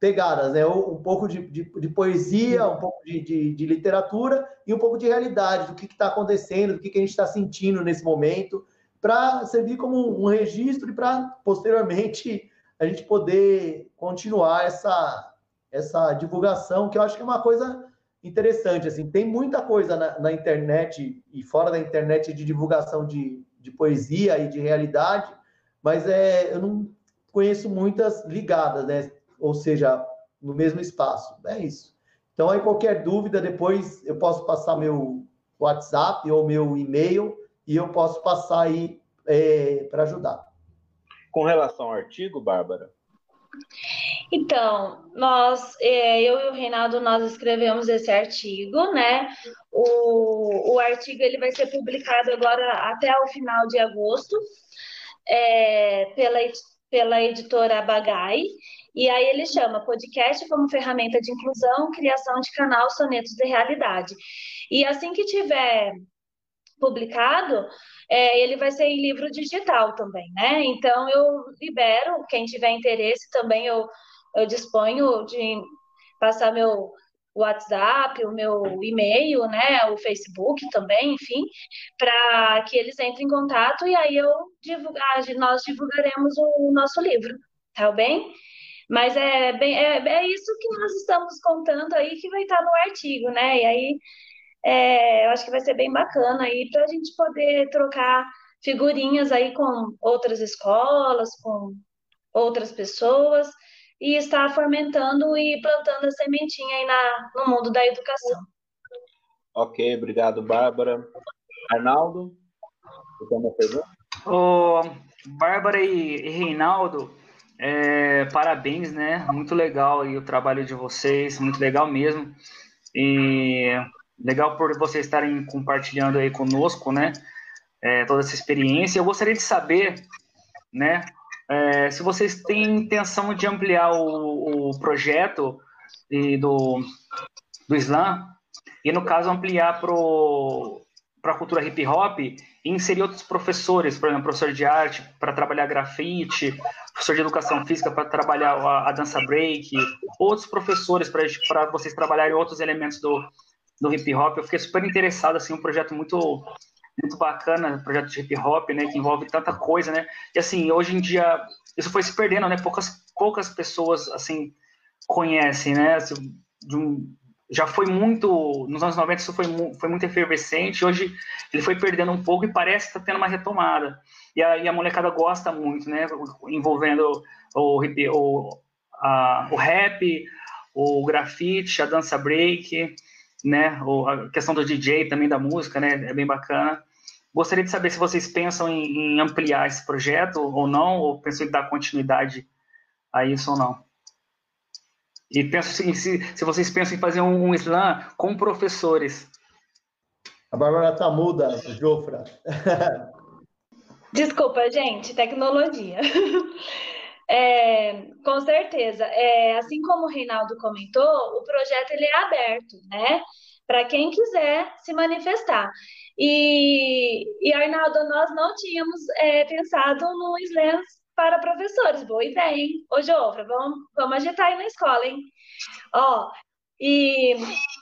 pegadas, né? Um, pouco de, de, de, poesia, um pouco de, de, de, literatura e um pouco de realidade, do que está acontecendo, do que, que a gente está sentindo nesse momento para servir como um registro e para posteriormente a gente poder continuar essa, essa divulgação, que eu acho que é uma coisa interessante. Assim, tem muita coisa na, na internet e fora da internet de divulgação de, de poesia e de realidade, mas é, eu não conheço muitas ligadas, né? ou seja, no mesmo espaço. É isso. Então, aí qualquer dúvida, depois eu posso passar meu WhatsApp ou meu e-mail e eu posso passar aí é, para ajudar. Com relação ao artigo, Bárbara? Então, nós, é, eu e o Reinaldo, nós escrevemos esse artigo, né? O, o artigo ele vai ser publicado agora até o final de agosto é, pela, pela editora Bagai. E aí ele chama Podcast como ferramenta de inclusão, criação de canal Sonetos de Realidade. E assim que tiver publicado, é, ele vai ser em livro digital também, né? Então eu libero, quem tiver interesse também eu, eu disponho de passar meu WhatsApp, o meu e-mail, né, o Facebook também, enfim, para que eles entrem em contato e aí eu divulgar, nós divulgaremos o nosso livro, tá bem? Mas é, bem, é, é isso que nós estamos contando aí que vai estar no artigo, né? E aí é, eu acho que vai ser bem bacana aí para a gente poder trocar figurinhas aí com outras escolas, com outras pessoas e estar fomentando e plantando a sementinha aí na, no mundo da educação. Ok, obrigado, Bárbara. Arnaldo, você tem uma pergunta? Ô, Bárbara e, e Reinaldo, é, parabéns, né? Muito legal aí o trabalho de vocês, muito legal mesmo. E legal por vocês estarem compartilhando aí conosco, né? É, toda essa experiência. Eu gostaria de saber, né? É, se vocês têm intenção de ampliar o, o projeto e do, do Slam, e no caso ampliar para a cultura hip hop e inserir outros professores, por exemplo, professor de arte para trabalhar grafite, professor de educação física para trabalhar a, a, dança break, outros professores para vocês trabalharem outros elementos do, do hip hop. Eu fiquei super interessado, assim, um projeto muito muito bacana, projeto de hip hop, né, que envolve tanta coisa, né? E assim, hoje em dia isso foi se perdendo, né? Poucas poucas pessoas assim conhecem, né? Assim, um, já foi muito nos anos 90 isso foi, foi muito efervescente, hoje ele foi perdendo um pouco e parece que está tendo uma retomada. E a, e a molecada gosta muito, né? Envolvendo o, hip, o, a, o rap, o grafite, a dança break, né? a questão do DJ também da música, né? É bem bacana. Gostaria de saber se vocês pensam em, em ampliar esse projeto ou não, ou pensam em dar continuidade a isso ou não. E penso se, se vocês pensam em fazer um, um slam com professores. A Bárbara tá muda, Jofra. Desculpa, gente, tecnologia. É, com certeza. É, assim como o Reinaldo comentou, o projeto ele é aberto, né? Para quem quiser se manifestar. E, e Arnaldo, nós não tínhamos é, pensado no slams para professores. Boa ideia, hein? Ô, Jofra, vamos, vamos agitar aí na escola, hein? Ó, e,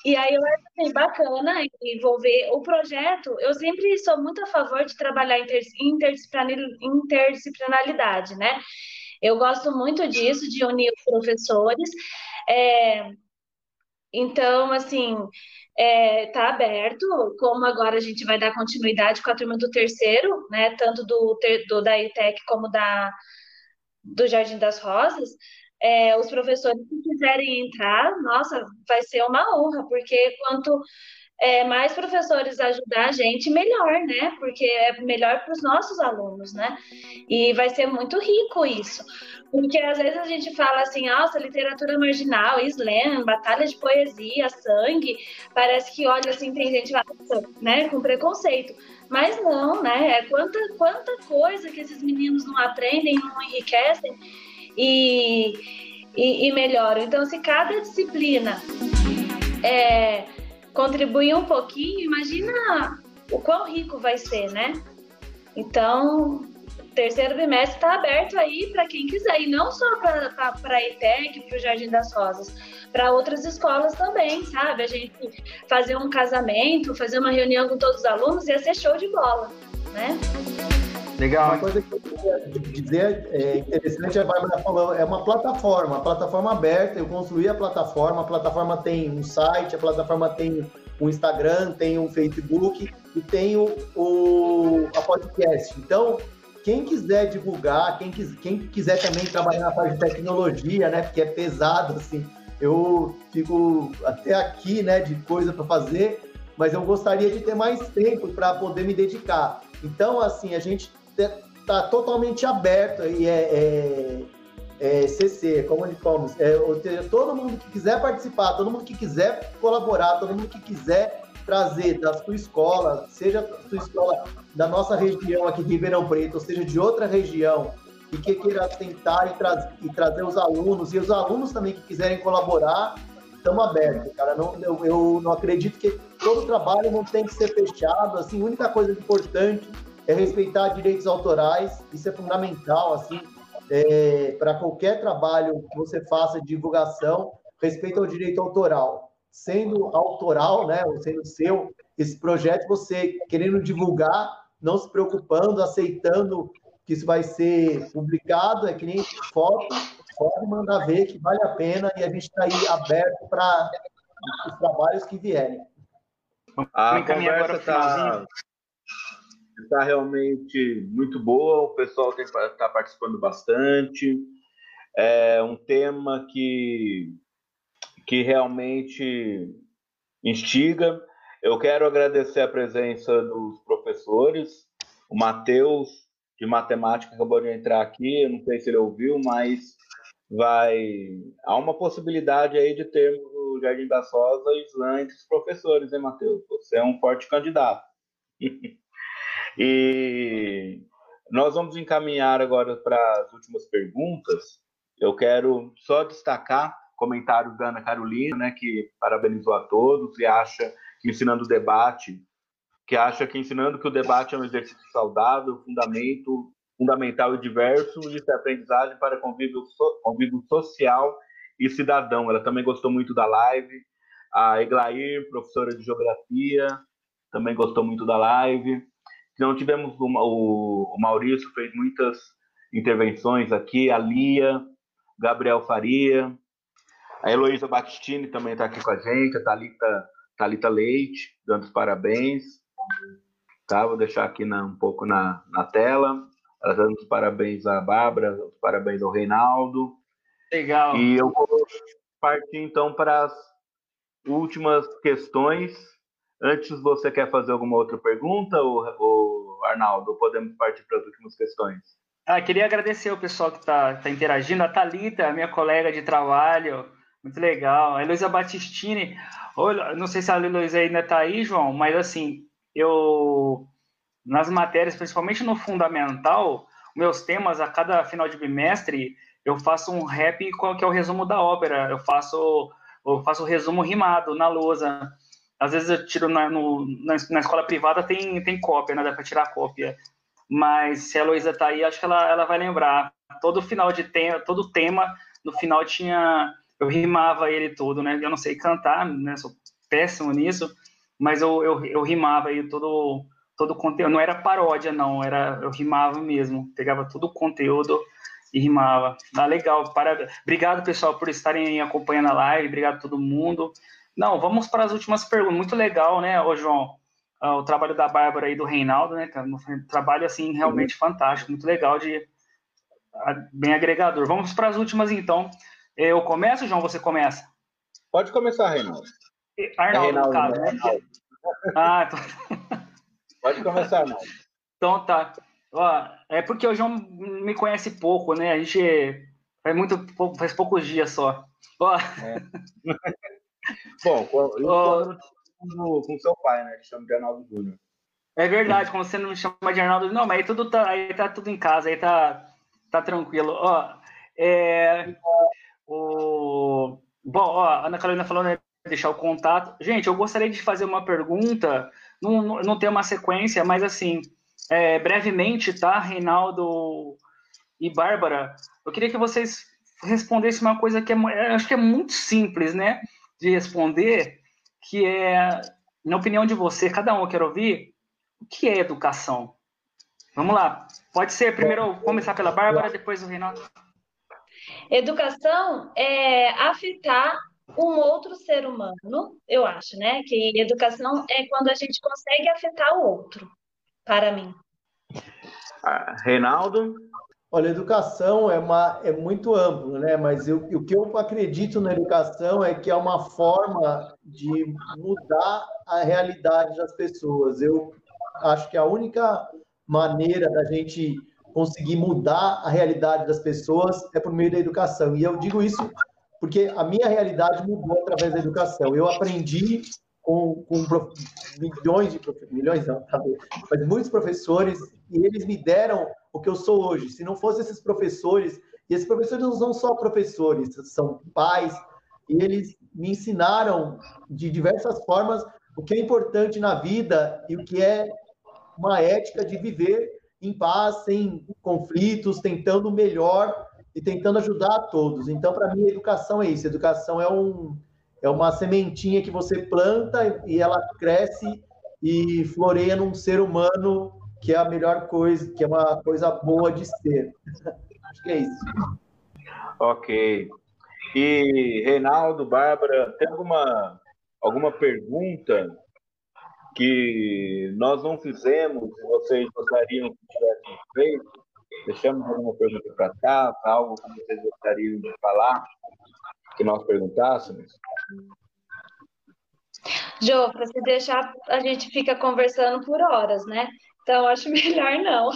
e aí eu acho assim, bacana envolver o projeto. Eu sempre sou muito a favor de trabalhar interdisciplinaridade, né? Eu gosto muito disso, de unir os professores. É, então, assim, é, tá aberto, como agora a gente vai dar continuidade com a turma do terceiro, né? Tanto do, do da ITEC como da, do Jardim das Rosas. É, os professores que quiserem entrar, nossa, vai ser uma honra, porque quanto é, mais professores ajudar a gente, melhor, né? Porque é melhor para os nossos alunos, né? E vai ser muito rico isso. Porque às vezes a gente fala assim, nossa, literatura marginal, slam, batalha de poesia, sangue, parece que olha assim, tem gente né, com preconceito. Mas não, né? É quanta, quanta coisa que esses meninos não aprendem, não enriquecem e, e, e melhoram. Então, se cada disciplina é, contribuir um pouquinho, imagina o quão rico vai ser, né? Então, terceiro bimestre está aberto aí para quem quiser, e não só para a ETEC, para o Jardim das Rosas, para outras escolas também, sabe? A gente fazer um casamento, fazer uma reunião com todos os alunos ia ser show de bola, né? Legal. Uma coisa que eu queria dizer é interessante, a Bárbara falou, é uma plataforma, uma plataforma aberta, eu construí a plataforma, a plataforma tem um site, a plataforma tem um Instagram, tem um Facebook e tem o, o a podcast. Então, quem quiser divulgar, quem, quis, quem quiser também trabalhar na parte de tecnologia, né, porque é pesado, assim, eu fico até aqui, né, de coisa para fazer, mas eu gostaria de ter mais tempo para poder me dedicar. Então, assim, a gente está totalmente aberto e é, é, é, CC, Common Commerce, é, ou seja, todo mundo que quiser participar, todo mundo que quiser colaborar, todo mundo que quiser trazer da sua escola, seja a sua escola da nossa região aqui de Ribeirão Preto, ou seja, de outra região, e que queira tentar e, tra e trazer os alunos, e os alunos também que quiserem colaborar, estamos abertos, cara. Não, eu, eu, não acredito que todo trabalho não tem que ser fechado. Assim, a única coisa importante é respeitar direitos autorais. Isso é fundamental, assim, é, para qualquer trabalho que você faça de divulgação, respeito ao direito autoral. Sendo autoral, né, sendo seu, esse projeto você querendo divulgar, não se preocupando, aceitando que isso vai ser publicado, é que nem foto, pode mandar ver que vale a pena e a gente está aí aberto para os trabalhos que vierem. A conversa está tá realmente muito boa, o pessoal está participando bastante. É um tema que, que realmente instiga. Eu quero agradecer a presença dos professores, o Matheus, de matemática, acabou de entrar aqui, eu não sei se ele ouviu, mas vai. Há uma possibilidade aí de termos o Jardim da Sosa e Islã entre os professores, hein, Matheus? Você é um forte candidato. e nós vamos encaminhar agora para as últimas perguntas. Eu quero só destacar comentário da Ana Carolina, né, que parabenizou a todos e acha que ensinando o debate, que acha que ensinando que o debate é um exercício saudável, fundamento fundamental e diverso de aprendizagem para convívio, so, convívio social e cidadão. Ela também gostou muito da live. A Eglair, professora de geografia, também gostou muito da live. Então tivemos o, o, o Maurício fez muitas intervenções aqui, a Lia, Gabriel Faria, a Heloísa Battistini também está aqui com a gente, a Thalita, Thalita Leite, dando os parabéns. Tá, vou deixar aqui na, um pouco na, na tela dando os parabéns à Bárbara, os parabéns ao Reinaldo. Legal. E eu vou partir então para as últimas questões. Antes, você quer fazer alguma outra pergunta, ou, Arnaldo? Podemos partir para as últimas questões? Ah, queria agradecer o pessoal que está tá interagindo. A Thalita, minha colega de trabalho, muito legal. A Heloísa Battistini, não sei se a Heloísa ainda está aí, João, mas assim, eu nas matérias, principalmente no fundamental, meus temas a cada final de bimestre eu faço um rap que é o resumo da ópera. Eu faço eu faço o resumo rimado na lousa. Às vezes eu tiro na, no, na, na, escola privada tem, tem cópia, né? Dá para tirar cópia. Mas se a Luísa tá aí, acho que ela, ela vai lembrar. Todo final de tema, todo tema, no final tinha. Eu rimava ele todo, né? Eu não sei cantar, né? Sou péssimo nisso, mas eu, eu, eu rimava aí todo todo o conteúdo, não era paródia, não, era eu rimava mesmo, pegava todo o conteúdo e rimava. Ah, legal, para... obrigado pessoal por estarem acompanhando a live, obrigado a todo mundo. Não, vamos para as últimas perguntas. Muito legal, né, ô João? Ah, o trabalho da Bárbara e do Reinaldo, né, cara? Um trabalho assim realmente fantástico, muito legal de bem agregador. Vamos para as últimas então. Eu começo, João? Você começa? Pode começar, Reinaldo. Arnaldo, é Reinaldo, caso, né? né? Ah, tô... Pode começar, não. Então tá. Ó, é porque o João me conhece pouco, né? A gente faz muito faz poucos dias só. Ó. É. Bom, eu Ó, com, com seu pai, né? Que chama de Arnaldo Júnior. É verdade, como você não me chama de Arnaldo, não, mas aí tudo tá, aí tá tudo em casa, aí tá, tá tranquilo. Ó, é, o, bom, ó, a Ana Carolina falou, né, deixar o contato. Gente, eu gostaria de fazer uma pergunta não, não tem uma sequência, mas assim, é, brevemente, tá, Reinaldo e Bárbara, eu queria que vocês respondessem uma coisa que é, é, acho que é muito simples, né, de responder, que é, na opinião de você, cada um eu quero ouvir, o que é educação? Vamos lá, pode ser primeiro começar pela Bárbara, depois o Reinaldo. Educação é afetar um outro ser humano, eu acho, né? Que educação é quando a gente consegue afetar o outro, para mim. Ah, Reinaldo? Olha, educação é, uma, é muito amplo, né? Mas eu, o que eu acredito na educação é que é uma forma de mudar a realidade das pessoas. Eu acho que a única maneira da gente conseguir mudar a realidade das pessoas é por meio da educação. E eu digo isso porque a minha realidade mudou através da educação. Eu aprendi com, com milhões de milhões não, tá mas muitos professores e eles me deram o que eu sou hoje. Se não fossem esses professores, e esses professores não são só professores, são pais, e eles me ensinaram de diversas formas o que é importante na vida e o que é uma ética de viver em paz, sem conflitos, tentando o melhor e tentando ajudar a todos. Então, para mim, a educação é isso. A educação é, um, é uma sementinha que você planta e ela cresce e floreia num ser humano que é a melhor coisa, que é uma coisa boa de ser. Acho que é isso. Ok. E Reinaldo, Bárbara, tem alguma, alguma pergunta que nós não fizemos e vocês gostariam que tivessem feito? Deixamos alguma pergunta para cá, algo que vocês gostariam de falar, que nós perguntássemos? Jô, para se deixar, a gente fica conversando por horas, né? Então, acho melhor não.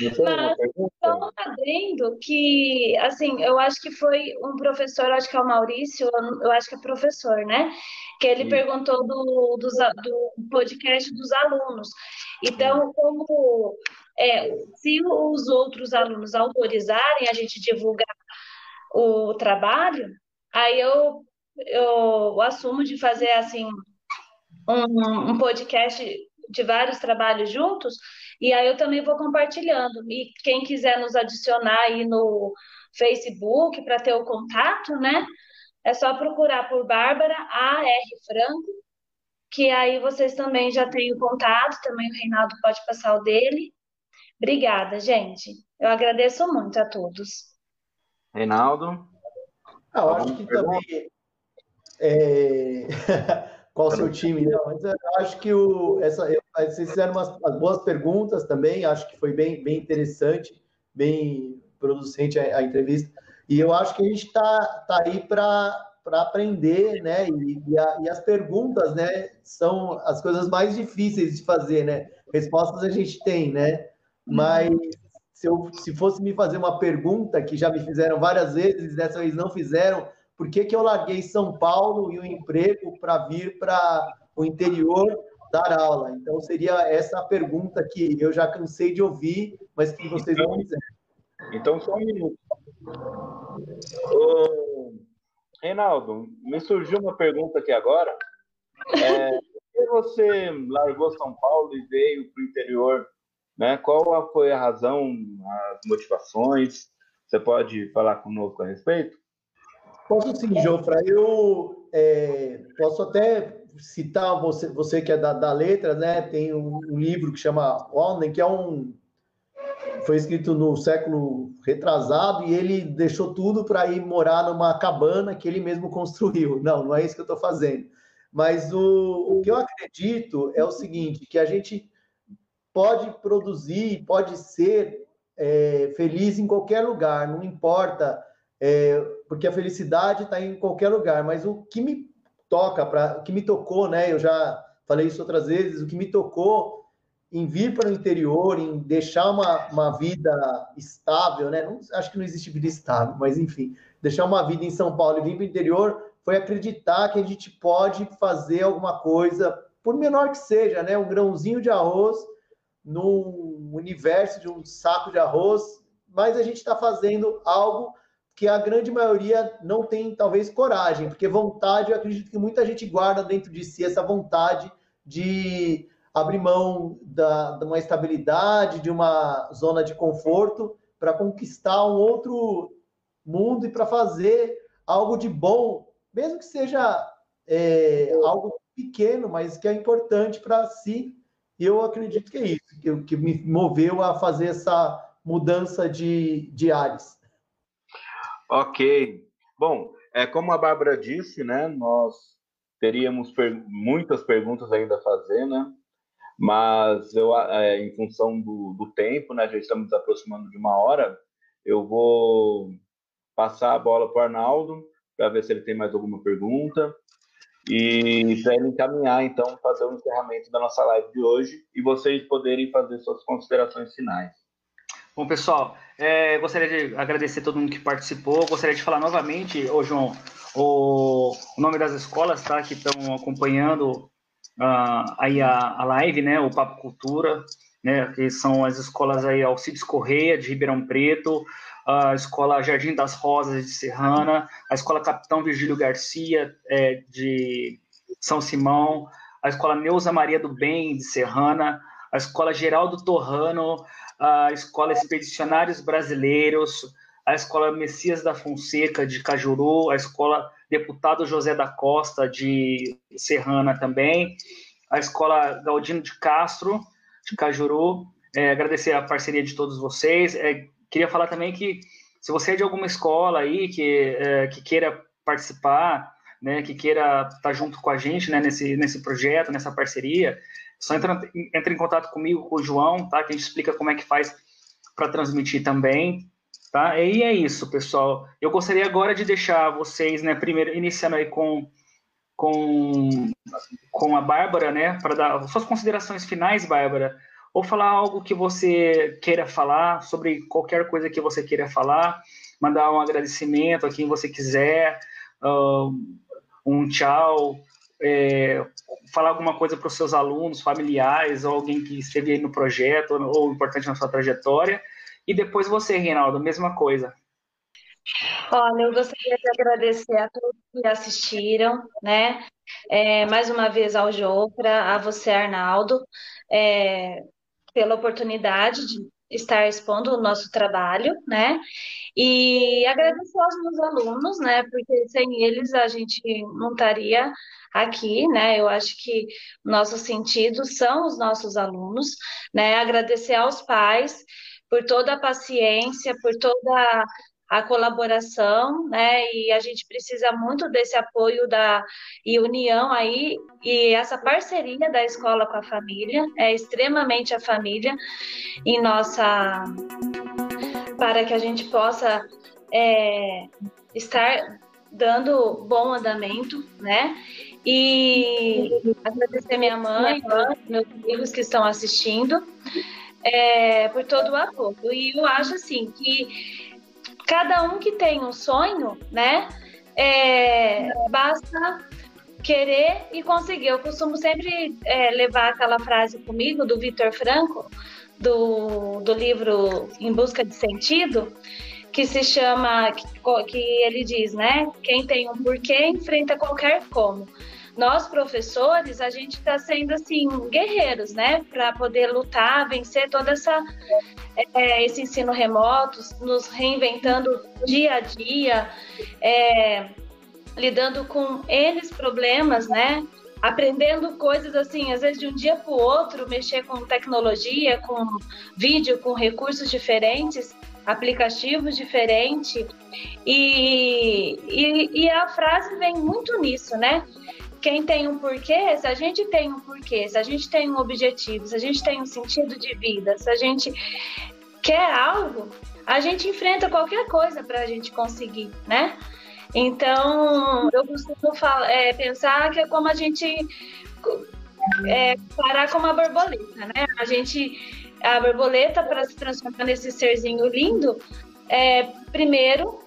Mas, só adendo que, assim, eu acho que foi um professor, acho que é o Maurício, eu acho que é professor, né? Que ele Sim. perguntou do, do, do podcast dos alunos. Então, como é, se os outros alunos autorizarem a gente divulgar o trabalho, aí eu, eu assumo de fazer, assim, um, um podcast de vários trabalhos juntos, e aí eu também vou compartilhando. E quem quiser nos adicionar aí no Facebook para ter o contato, né? É só procurar por Bárbara A.R. Franco, que aí vocês também já têm o contato, também o Reinaldo pode passar o dele. Obrigada, gente. Eu agradeço muito a todos. Reinaldo? Ah, eu acho que também. É... qual o seu time. Não, mas eu acho que o, essa, vocês fizeram umas, umas boas perguntas também, acho que foi bem, bem interessante, bem producente a, a entrevista. E eu acho que a gente está tá aí para aprender, né? E, e, a, e, as perguntas, né, são as coisas mais difíceis de fazer, né? Respostas a gente tem, né? Mas se, eu, se fosse me fazer uma pergunta, que já me fizeram várias vezes, dessa vez não fizeram, por que, que eu larguei São Paulo e o emprego para vir para o interior dar aula? Então, seria essa a pergunta que eu já cansei de ouvir, mas que vocês então, não fizeram. Então, só um minuto. Ô, Reinaldo, me surgiu uma pergunta aqui agora. É, por que você largou São Paulo e veio para o interior? Né? Qual foi a razão, as motivações? Você pode falar conosco a respeito? Posso sim, Jofra. Eu é, posso até citar você, você que é da, da letra, né? Tem um, um livro que chama Walden, que é um foi escrito no século retrasado e ele deixou tudo para ir morar numa cabana que ele mesmo construiu. Não, não é isso que eu estou fazendo. Mas o, o que eu acredito é o seguinte, que a gente pode produzir, pode ser é, feliz em qualquer lugar, não importa é, porque a felicidade está em qualquer lugar, mas o que me toca, pra, o que me tocou, né? Eu já falei isso outras vezes, o que me tocou em vir para o interior, em deixar uma, uma vida estável, né? Não, acho que não existe vida estável, mas enfim, deixar uma vida em São Paulo e vir para o interior foi acreditar que a gente pode fazer alguma coisa, por menor que seja, né? Um grãozinho de arroz num universo de um saco de arroz, mas a gente está fazendo algo que a grande maioria não tem, talvez, coragem, porque vontade, eu acredito que muita gente guarda dentro de si essa vontade de abrir mão da, de uma estabilidade, de uma zona de conforto, para conquistar um outro mundo e para fazer algo de bom, mesmo que seja é, algo pequeno, mas que é importante para si. E eu acredito que é isso, que, que me moveu a fazer essa mudança de, de. Ok. Bom, é, como a Bárbara disse, né, nós teríamos per muitas perguntas ainda a fazer, né? Mas eu, é, em função do, do tempo, né, já estamos aproximando de uma hora, eu vou passar a bola para o Arnaldo para ver se ele tem mais alguma pergunta e para ele encaminhar, então, fazer o encerramento da nossa live de hoje e vocês poderem fazer suas considerações finais. Bom, pessoal, é, gostaria de agradecer todo mundo que participou. Gostaria de falar novamente, ô João, o, o nome das escolas, tá? Que estão acompanhando uh, aí a, a live, né? O Papo Cultura, né? Que são as escolas aí Alcides Correia, de Ribeirão Preto, a Escola Jardim das Rosas, de Serrana, a Escola Capitão Virgílio Garcia, é, de São Simão, a Escola Neuza Maria do Bem, de Serrana, a Escola Geraldo Torrano, a Escola Expedicionários Brasileiros, a Escola Messias da Fonseca, de Cajuru, a Escola Deputado José da Costa, de Serrana também, a Escola Galdino de Castro, de Cajuru. É, agradecer a parceria de todos vocês. É, queria falar também que se você é de alguma escola aí que, é, que queira participar, né, que queira estar junto com a gente né, nesse, nesse projeto, nessa parceria, só entra, entra em contato comigo, com o João, tá? Que a gente explica como é que faz para transmitir também, tá? E é isso, pessoal. Eu gostaria agora de deixar vocês, né, primeiro, iniciando aí com, com, com a Bárbara, né, para dar suas considerações finais, Bárbara, ou falar algo que você queira falar, sobre qualquer coisa que você queira falar, mandar um agradecimento a quem você quiser, um tchau, é, falar alguma coisa para os seus alunos, familiares, ou alguém que esteve aí no projeto, ou importante na sua trajetória. E depois você, Reinaldo, mesma coisa. Olha, eu gostaria de agradecer a todos que assistiram, né? É, mais uma vez ao Jofra, a você, Arnaldo, é, pela oportunidade de estar expondo o nosso trabalho, né? E agradecer aos meus alunos, né? Porque sem eles a gente não estaria aqui, né? Eu acho que o nosso sentido são os nossos alunos, né? Agradecer aos pais por toda a paciência, por toda a colaboração, né? E a gente precisa muito desse apoio da e união aí e essa parceria da escola com a família é extremamente a família em nossa para que a gente possa é, estar dando bom andamento, né? E agradecer minha mãe, meus amigos que estão assistindo, é, por todo o apoio. E eu acho assim que cada um que tem um sonho, né? É, basta querer e conseguir. Eu costumo sempre é, levar aquela frase comigo do Vitor Franco, do, do livro Em Busca de Sentido, que se chama, que, que ele diz, né? Quem tem um porquê enfrenta qualquer como. Nós, professores, a gente está sendo assim, guerreiros, né? Para poder lutar, vencer toda essa é, esse ensino remoto, nos reinventando dia a dia, é, lidando com eles problemas, né? Aprendendo coisas assim, às vezes de um dia para o outro, mexer com tecnologia, com vídeo, com recursos diferentes aplicativos diferentes. E, e, e, a frase vem muito nisso, né? Quem tem um porquê, se a gente tem um porquê, se a gente tem um objetivo, se a gente tem um sentido de vida, se a gente quer algo, a gente enfrenta qualquer coisa para a gente conseguir, né? Então, eu costumo falar, é, pensar que é como a gente é, parar com uma borboleta, né? A gente a borboleta, para se transformar nesse serzinho lindo, é, primeiro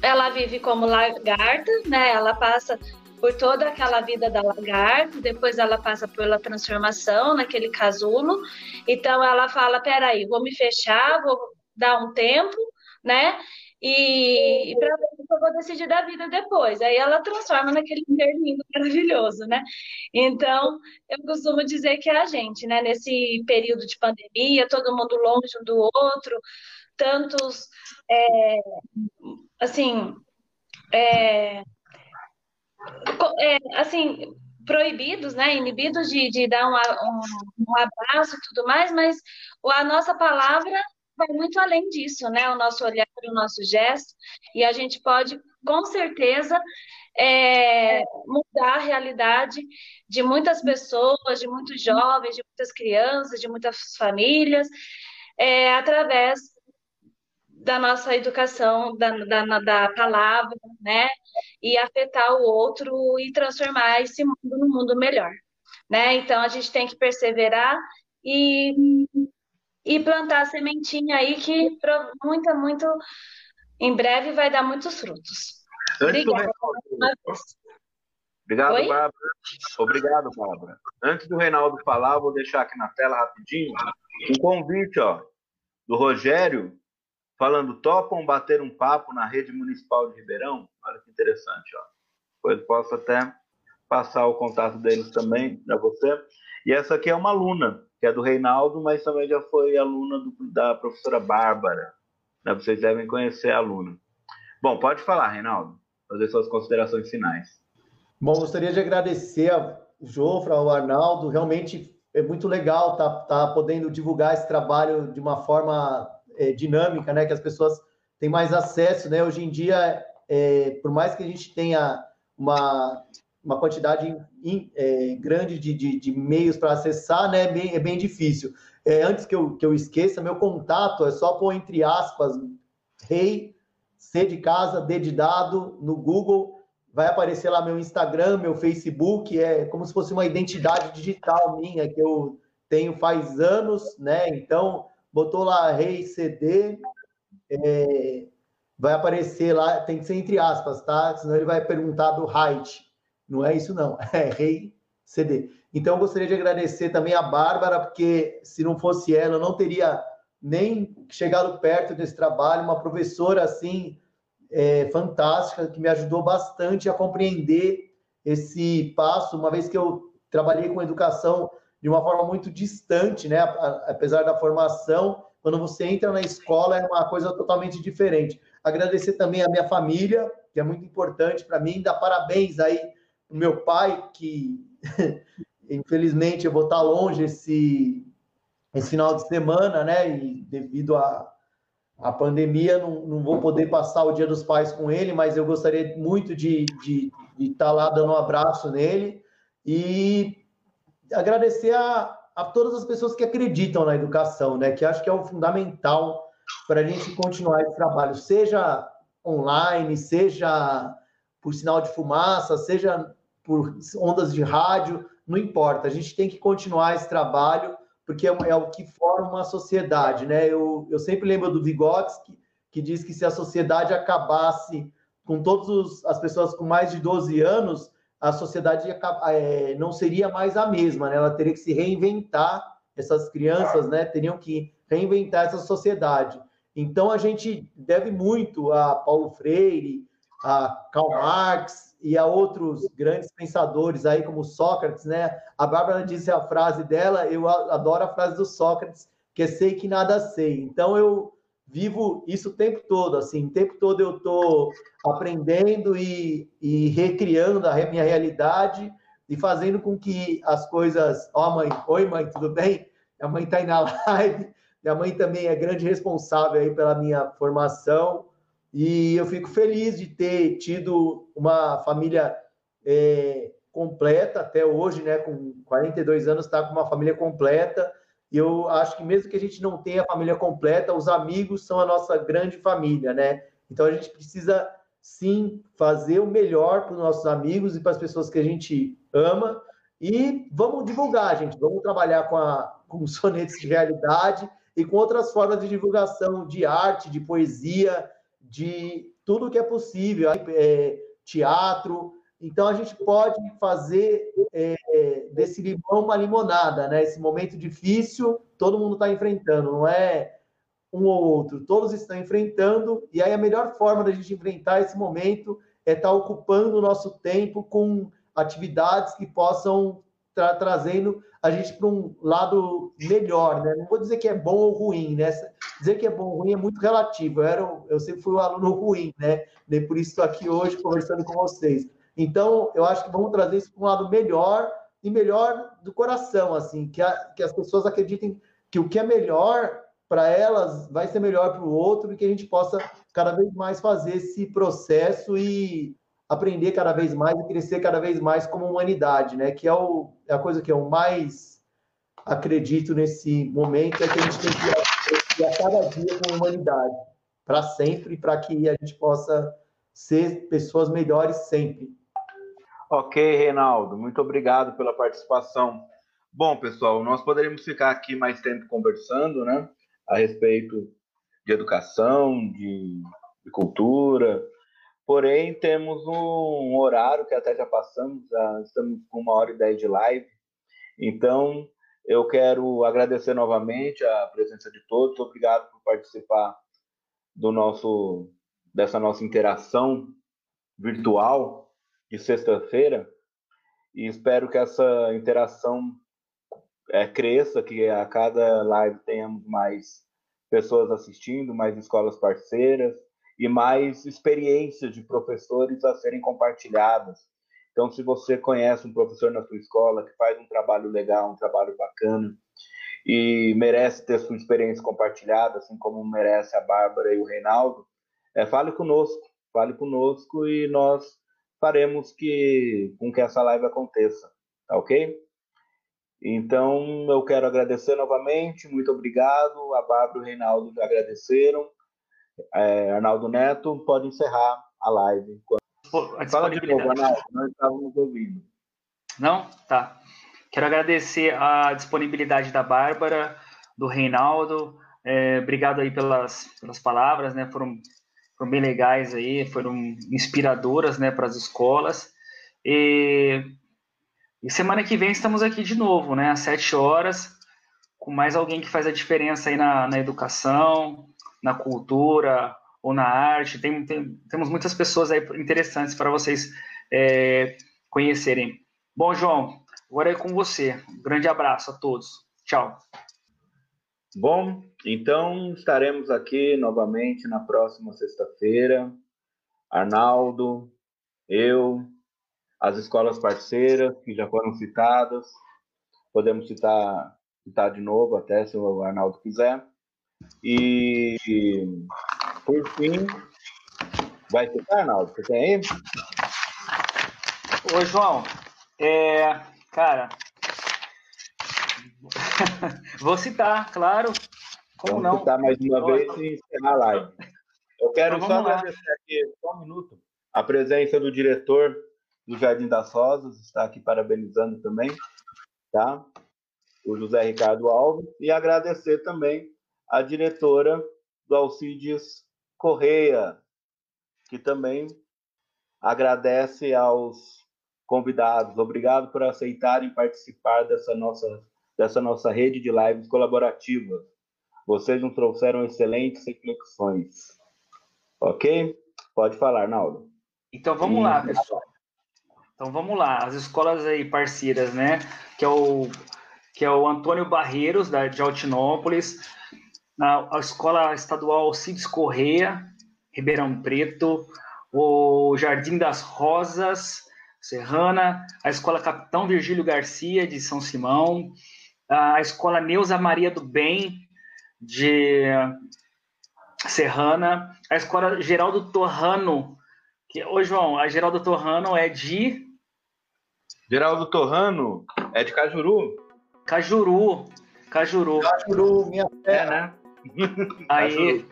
ela vive como lagarta, né? Ela passa por toda aquela vida da lagarta, depois ela passa pela transformação naquele casulo. Então ela fala: peraí, vou me fechar, vou dar um tempo, né? E, e para ver se eu vou decidir da vida depois. Aí ela transforma naquele ser lindo, maravilhoso, né? Então, eu costumo dizer que é a gente, né? Nesse período de pandemia, todo mundo longe um do outro, tantos, é, assim, é, é, assim, proibidos, né, inibidos de, de dar um, um, um abraço e tudo mais, mas a nossa palavra vai muito além disso, né? O nosso olhar, o nosso gesto, e a gente pode, com certeza, é, mudar a realidade de muitas pessoas, de muitos jovens, de muitas crianças, de muitas famílias, é, através da nossa educação, da, da, da, palavra, né? E afetar o outro e transformar esse mundo num mundo melhor, né? Então a gente tem que perseverar e e plantar a sementinha aí que muito, muito em breve vai dar muitos frutos. Obrigada. Obrigado, Oi? Bárbara. Obrigado, Bárbara. Antes do Reinaldo falar, vou deixar aqui na tela rapidinho um convite, ó, do Rogério, falando: topam bater um papo na rede municipal de Ribeirão? Olha que interessante, ó. Depois posso até passar o contato deles também para você. E essa aqui é uma aluna, que é do Reinaldo, mas também já foi aluna do, da professora Bárbara. Né? Vocês devem conhecer a aluna. Bom, pode falar, Reinaldo, fazer suas considerações finais. Bom, gostaria de agradecer ao Jofra, ao Arnaldo. Realmente é muito legal estar tá, tá podendo divulgar esse trabalho de uma forma é, dinâmica, né? Que as pessoas têm mais acesso, né? Hoje em dia, é, por mais que a gente tenha uma, uma quantidade in, é, grande de, de, de meios para acessar, né? É bem, é bem difícil. É, antes que eu, que eu esqueça, meu contato é só pôr entre aspas, rei, C de casa, D de dado, no Google vai aparecer lá meu Instagram, meu Facebook, é como se fosse uma identidade digital minha que eu tenho faz anos, né? Então, botou lá Rei CD, é, vai aparecer lá, tem que ser entre aspas, tá? Senão ele vai perguntar do height. Não é isso, não. É Rei CD. Então, eu gostaria de agradecer também a Bárbara, porque se não fosse ela, eu não teria nem chegado perto desse trabalho. Uma professora assim é, fantástica, que me ajudou bastante a compreender esse passo, uma vez que eu trabalhei com educação de uma forma muito distante, né? Apesar da formação, quando você entra na escola é uma coisa totalmente diferente. Agradecer também a minha família, que é muito importante para mim, dar parabéns aí pro meu pai, que infelizmente eu vou estar longe esse, esse final de semana, né? E devido a a pandemia, não, não vou poder passar o Dia dos Pais com ele, mas eu gostaria muito de estar tá lá dando um abraço nele e agradecer a, a todas as pessoas que acreditam na educação, né? Que acho que é o fundamental para a gente continuar esse trabalho, seja online, seja por sinal de fumaça, seja por ondas de rádio, não importa. A gente tem que continuar esse trabalho porque é, é, o que forma uma sociedade, né? Eu, eu sempre lembro do Vygotsky, que diz que se a sociedade acabasse com todas as pessoas com mais de 12 anos, a sociedade é, não seria mais a mesma, né? Ela teria que se reinventar, essas crianças, né? Teriam que reinventar essa sociedade. Então, a gente deve muito a Paulo Freire, a Karl Marx, e a outros grandes pensadores aí, como Sócrates, né? A Bárbara disse a frase dela, eu adoro a frase do Sócrates, que é sei que nada sei. Então eu vivo isso o tempo todo, assim, o tempo todo eu estou aprendendo e, e recriando a minha realidade e fazendo com que as coisas. Ó, oh, mãe, oi, mãe, tudo bem? Minha mãe está aí na live. Minha mãe também é grande responsável aí pela minha formação. E eu fico feliz de ter tido uma família é, completa até hoje, né? Com 42 anos, está com uma família completa. Eu acho que mesmo que a gente não tenha a família completa, os amigos são a nossa grande família, né? Então a gente precisa sim fazer o melhor para os nossos amigos e para as pessoas que a gente ama. E vamos divulgar, gente. Vamos trabalhar com, a, com sonetos de realidade e com outras formas de divulgação de arte, de poesia, de tudo que é possível, é, teatro. Então a gente pode fazer é, desse limão uma limonada, né? Esse momento difícil, todo mundo está enfrentando, não é um ou outro, todos estão enfrentando. E aí a melhor forma da gente enfrentar esse momento é estar tá ocupando o nosso tempo com atividades que possam tra trazendo a gente para um lado melhor, né? Não vou dizer que é bom ou ruim, né? Dizer que é bom ou ruim é muito relativo. Eu, era, eu sempre fui um aluno ruim, né? E por isso estou aqui hoje conversando com vocês. Então, eu acho que vamos trazer isso para um lado melhor e melhor do coração, assim, que, a, que as pessoas acreditem que o que é melhor para elas vai ser melhor para o outro e que a gente possa cada vez mais fazer esse processo e aprender cada vez mais e crescer cada vez mais como humanidade, né? Que é, o, é a coisa que eu mais acredito nesse momento, é que a gente tem que ir a cada dia com humanidade, para sempre, para que a gente possa ser pessoas melhores sempre. Ok, Reinaldo, muito obrigado pela participação. Bom, pessoal, nós poderíamos ficar aqui mais tempo conversando, né? A respeito de educação, de, de cultura. Porém, temos um horário que até já passamos, já estamos com uma hora e dez de live. Então, eu quero agradecer novamente a presença de todos. Obrigado por participar do nosso dessa nossa interação virtual de sexta-feira e espero que essa interação é, cresça, que a cada live tenhamos mais pessoas assistindo, mais escolas parceiras e mais experiências de professores a serem compartilhadas. Então, se você conhece um professor na sua escola que faz um trabalho legal, um trabalho bacana e merece ter sua experiência compartilhada, assim como merece a Bárbara e o Reinaldo, é, fale conosco, fale conosco e nós faremos que com que essa live aconteça, tá ok? Então eu quero agradecer novamente, muito obrigado. A Bárbara e o Reinaldo já agradeceram. É, Arnaldo Neto, pode encerrar a live. Fala de novo, Arnaldo, nós estávamos ouvindo. Não? Tá. Quero agradecer a disponibilidade da Bárbara, do Reinaldo. É, obrigado aí pelas, pelas palavras, né? Foram foram bem legais aí, foram inspiradoras, né, para as escolas. E, e, semana que vem estamos aqui de novo, né, às sete horas, com mais alguém que faz a diferença aí na, na educação, na cultura ou na arte. Tem, tem, temos muitas pessoas aí interessantes para vocês é, conhecerem. Bom, João, agora é com você. Um grande abraço a todos. Tchau. Bom, então estaremos aqui novamente na próxima sexta-feira. Arnaldo, eu, as escolas parceiras que já foram citadas. Podemos citar, citar de novo até se o Arnaldo quiser. E por fim, vai citar, Arnaldo? Você tem aí? Ô, João, é, cara, Vou citar, claro. Como Vamos não? citar mais uma vez e encerrar a live. Eu quero então, só agradecer aqui, só um minuto, a presença do diretor do Jardim das Rosas, está aqui parabenizando também, tá? O José Ricardo Alves, e agradecer também a diretora do Alcides Correia, que também agradece aos convidados. Obrigado por aceitarem participar dessa nossa dessa nossa rede de lives colaborativa. Vocês nos trouxeram excelentes reflexões. Ok? Pode falar, Arnaldo. Então vamos lá, pessoal. Então vamos lá, as escolas aí parceiras, né? Que é o, que é o Antônio Barreiros, da, de Altinópolis, a, a Escola Estadual Cides Correia, Ribeirão Preto, o Jardim das Rosas, Serrana, a Escola Capitão Virgílio Garcia, de São Simão, a escola Neuza Maria do Bem, de Serrana, a escola Geraldo Torrano, que, ô João, a Geraldo Torrano é de... Geraldo Torrano é de Cajuru. Cajuru, Cajuru. Cajuru, minha terra. É, né? Aí,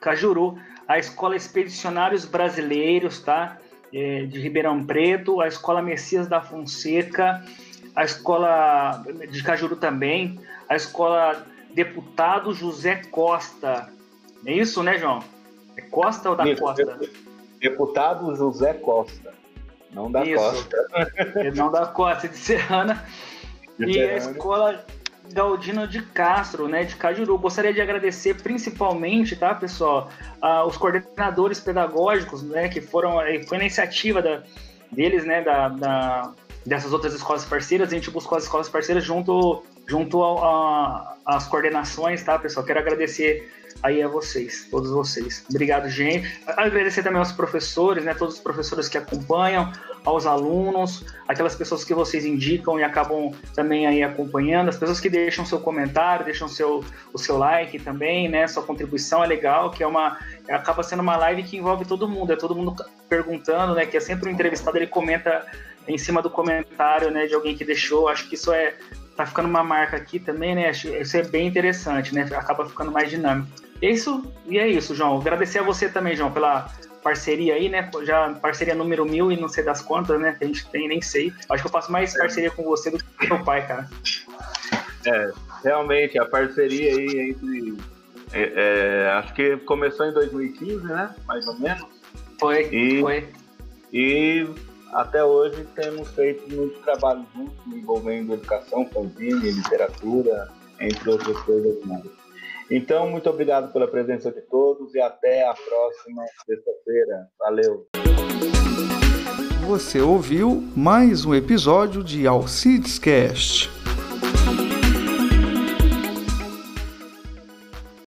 Cajuru. A Escola Expedicionários Brasileiros, tá? É, de Ribeirão Preto, a Escola Messias da Fonseca, a escola de Cajuru também, a escola Deputado José Costa. É isso, né, João? É Costa ou da isso, Costa? Deputado José Costa. Não da isso. Costa. Não da Costa, de Serrana. De e Serrana. a escola Galdino de Castro, né, de Cajuru. Gostaria de agradecer principalmente, tá, pessoal, uh, os coordenadores pedagógicos, né, que foram, foi na iniciativa da, deles, né, da, da dessas outras escolas parceiras, a gente buscou as escolas parceiras junto, junto às coordenações, tá, pessoal? Quero agradecer aí a vocês, todos vocês. Obrigado, gente. Agradecer também aos professores, né, todos os professores que acompanham, aos alunos, aquelas pessoas que vocês indicam e acabam também aí acompanhando, as pessoas que deixam seu comentário, deixam seu, o seu like também, né, sua contribuição é legal, que é uma, acaba sendo uma live que envolve todo mundo, é todo mundo perguntando, né, que é sempre um entrevistado, ele comenta em cima do comentário, né, de alguém que deixou. Acho que isso é tá ficando uma marca aqui também, né? Isso é bem interessante, né? Acaba ficando mais dinâmico. Isso, e é isso, João. Agradecer a você também, João, pela parceria aí, né? Já parceria número mil e não sei das quantas, né? Que a gente tem, nem sei. Acho que eu faço mais parceria com você do que com meu pai, cara. É, realmente, a parceria aí entre. É, é, acho que começou em 2015, né? Mais ou menos. Foi, e, foi. E até hoje temos feito muito trabalho juntos, envolvendo educação, fanzine, literatura, entre outras coisas mais. Então, muito obrigado pela presença de todos e até a próxima sexta-feira. Valeu! Você ouviu mais um episódio de Alcides Cast.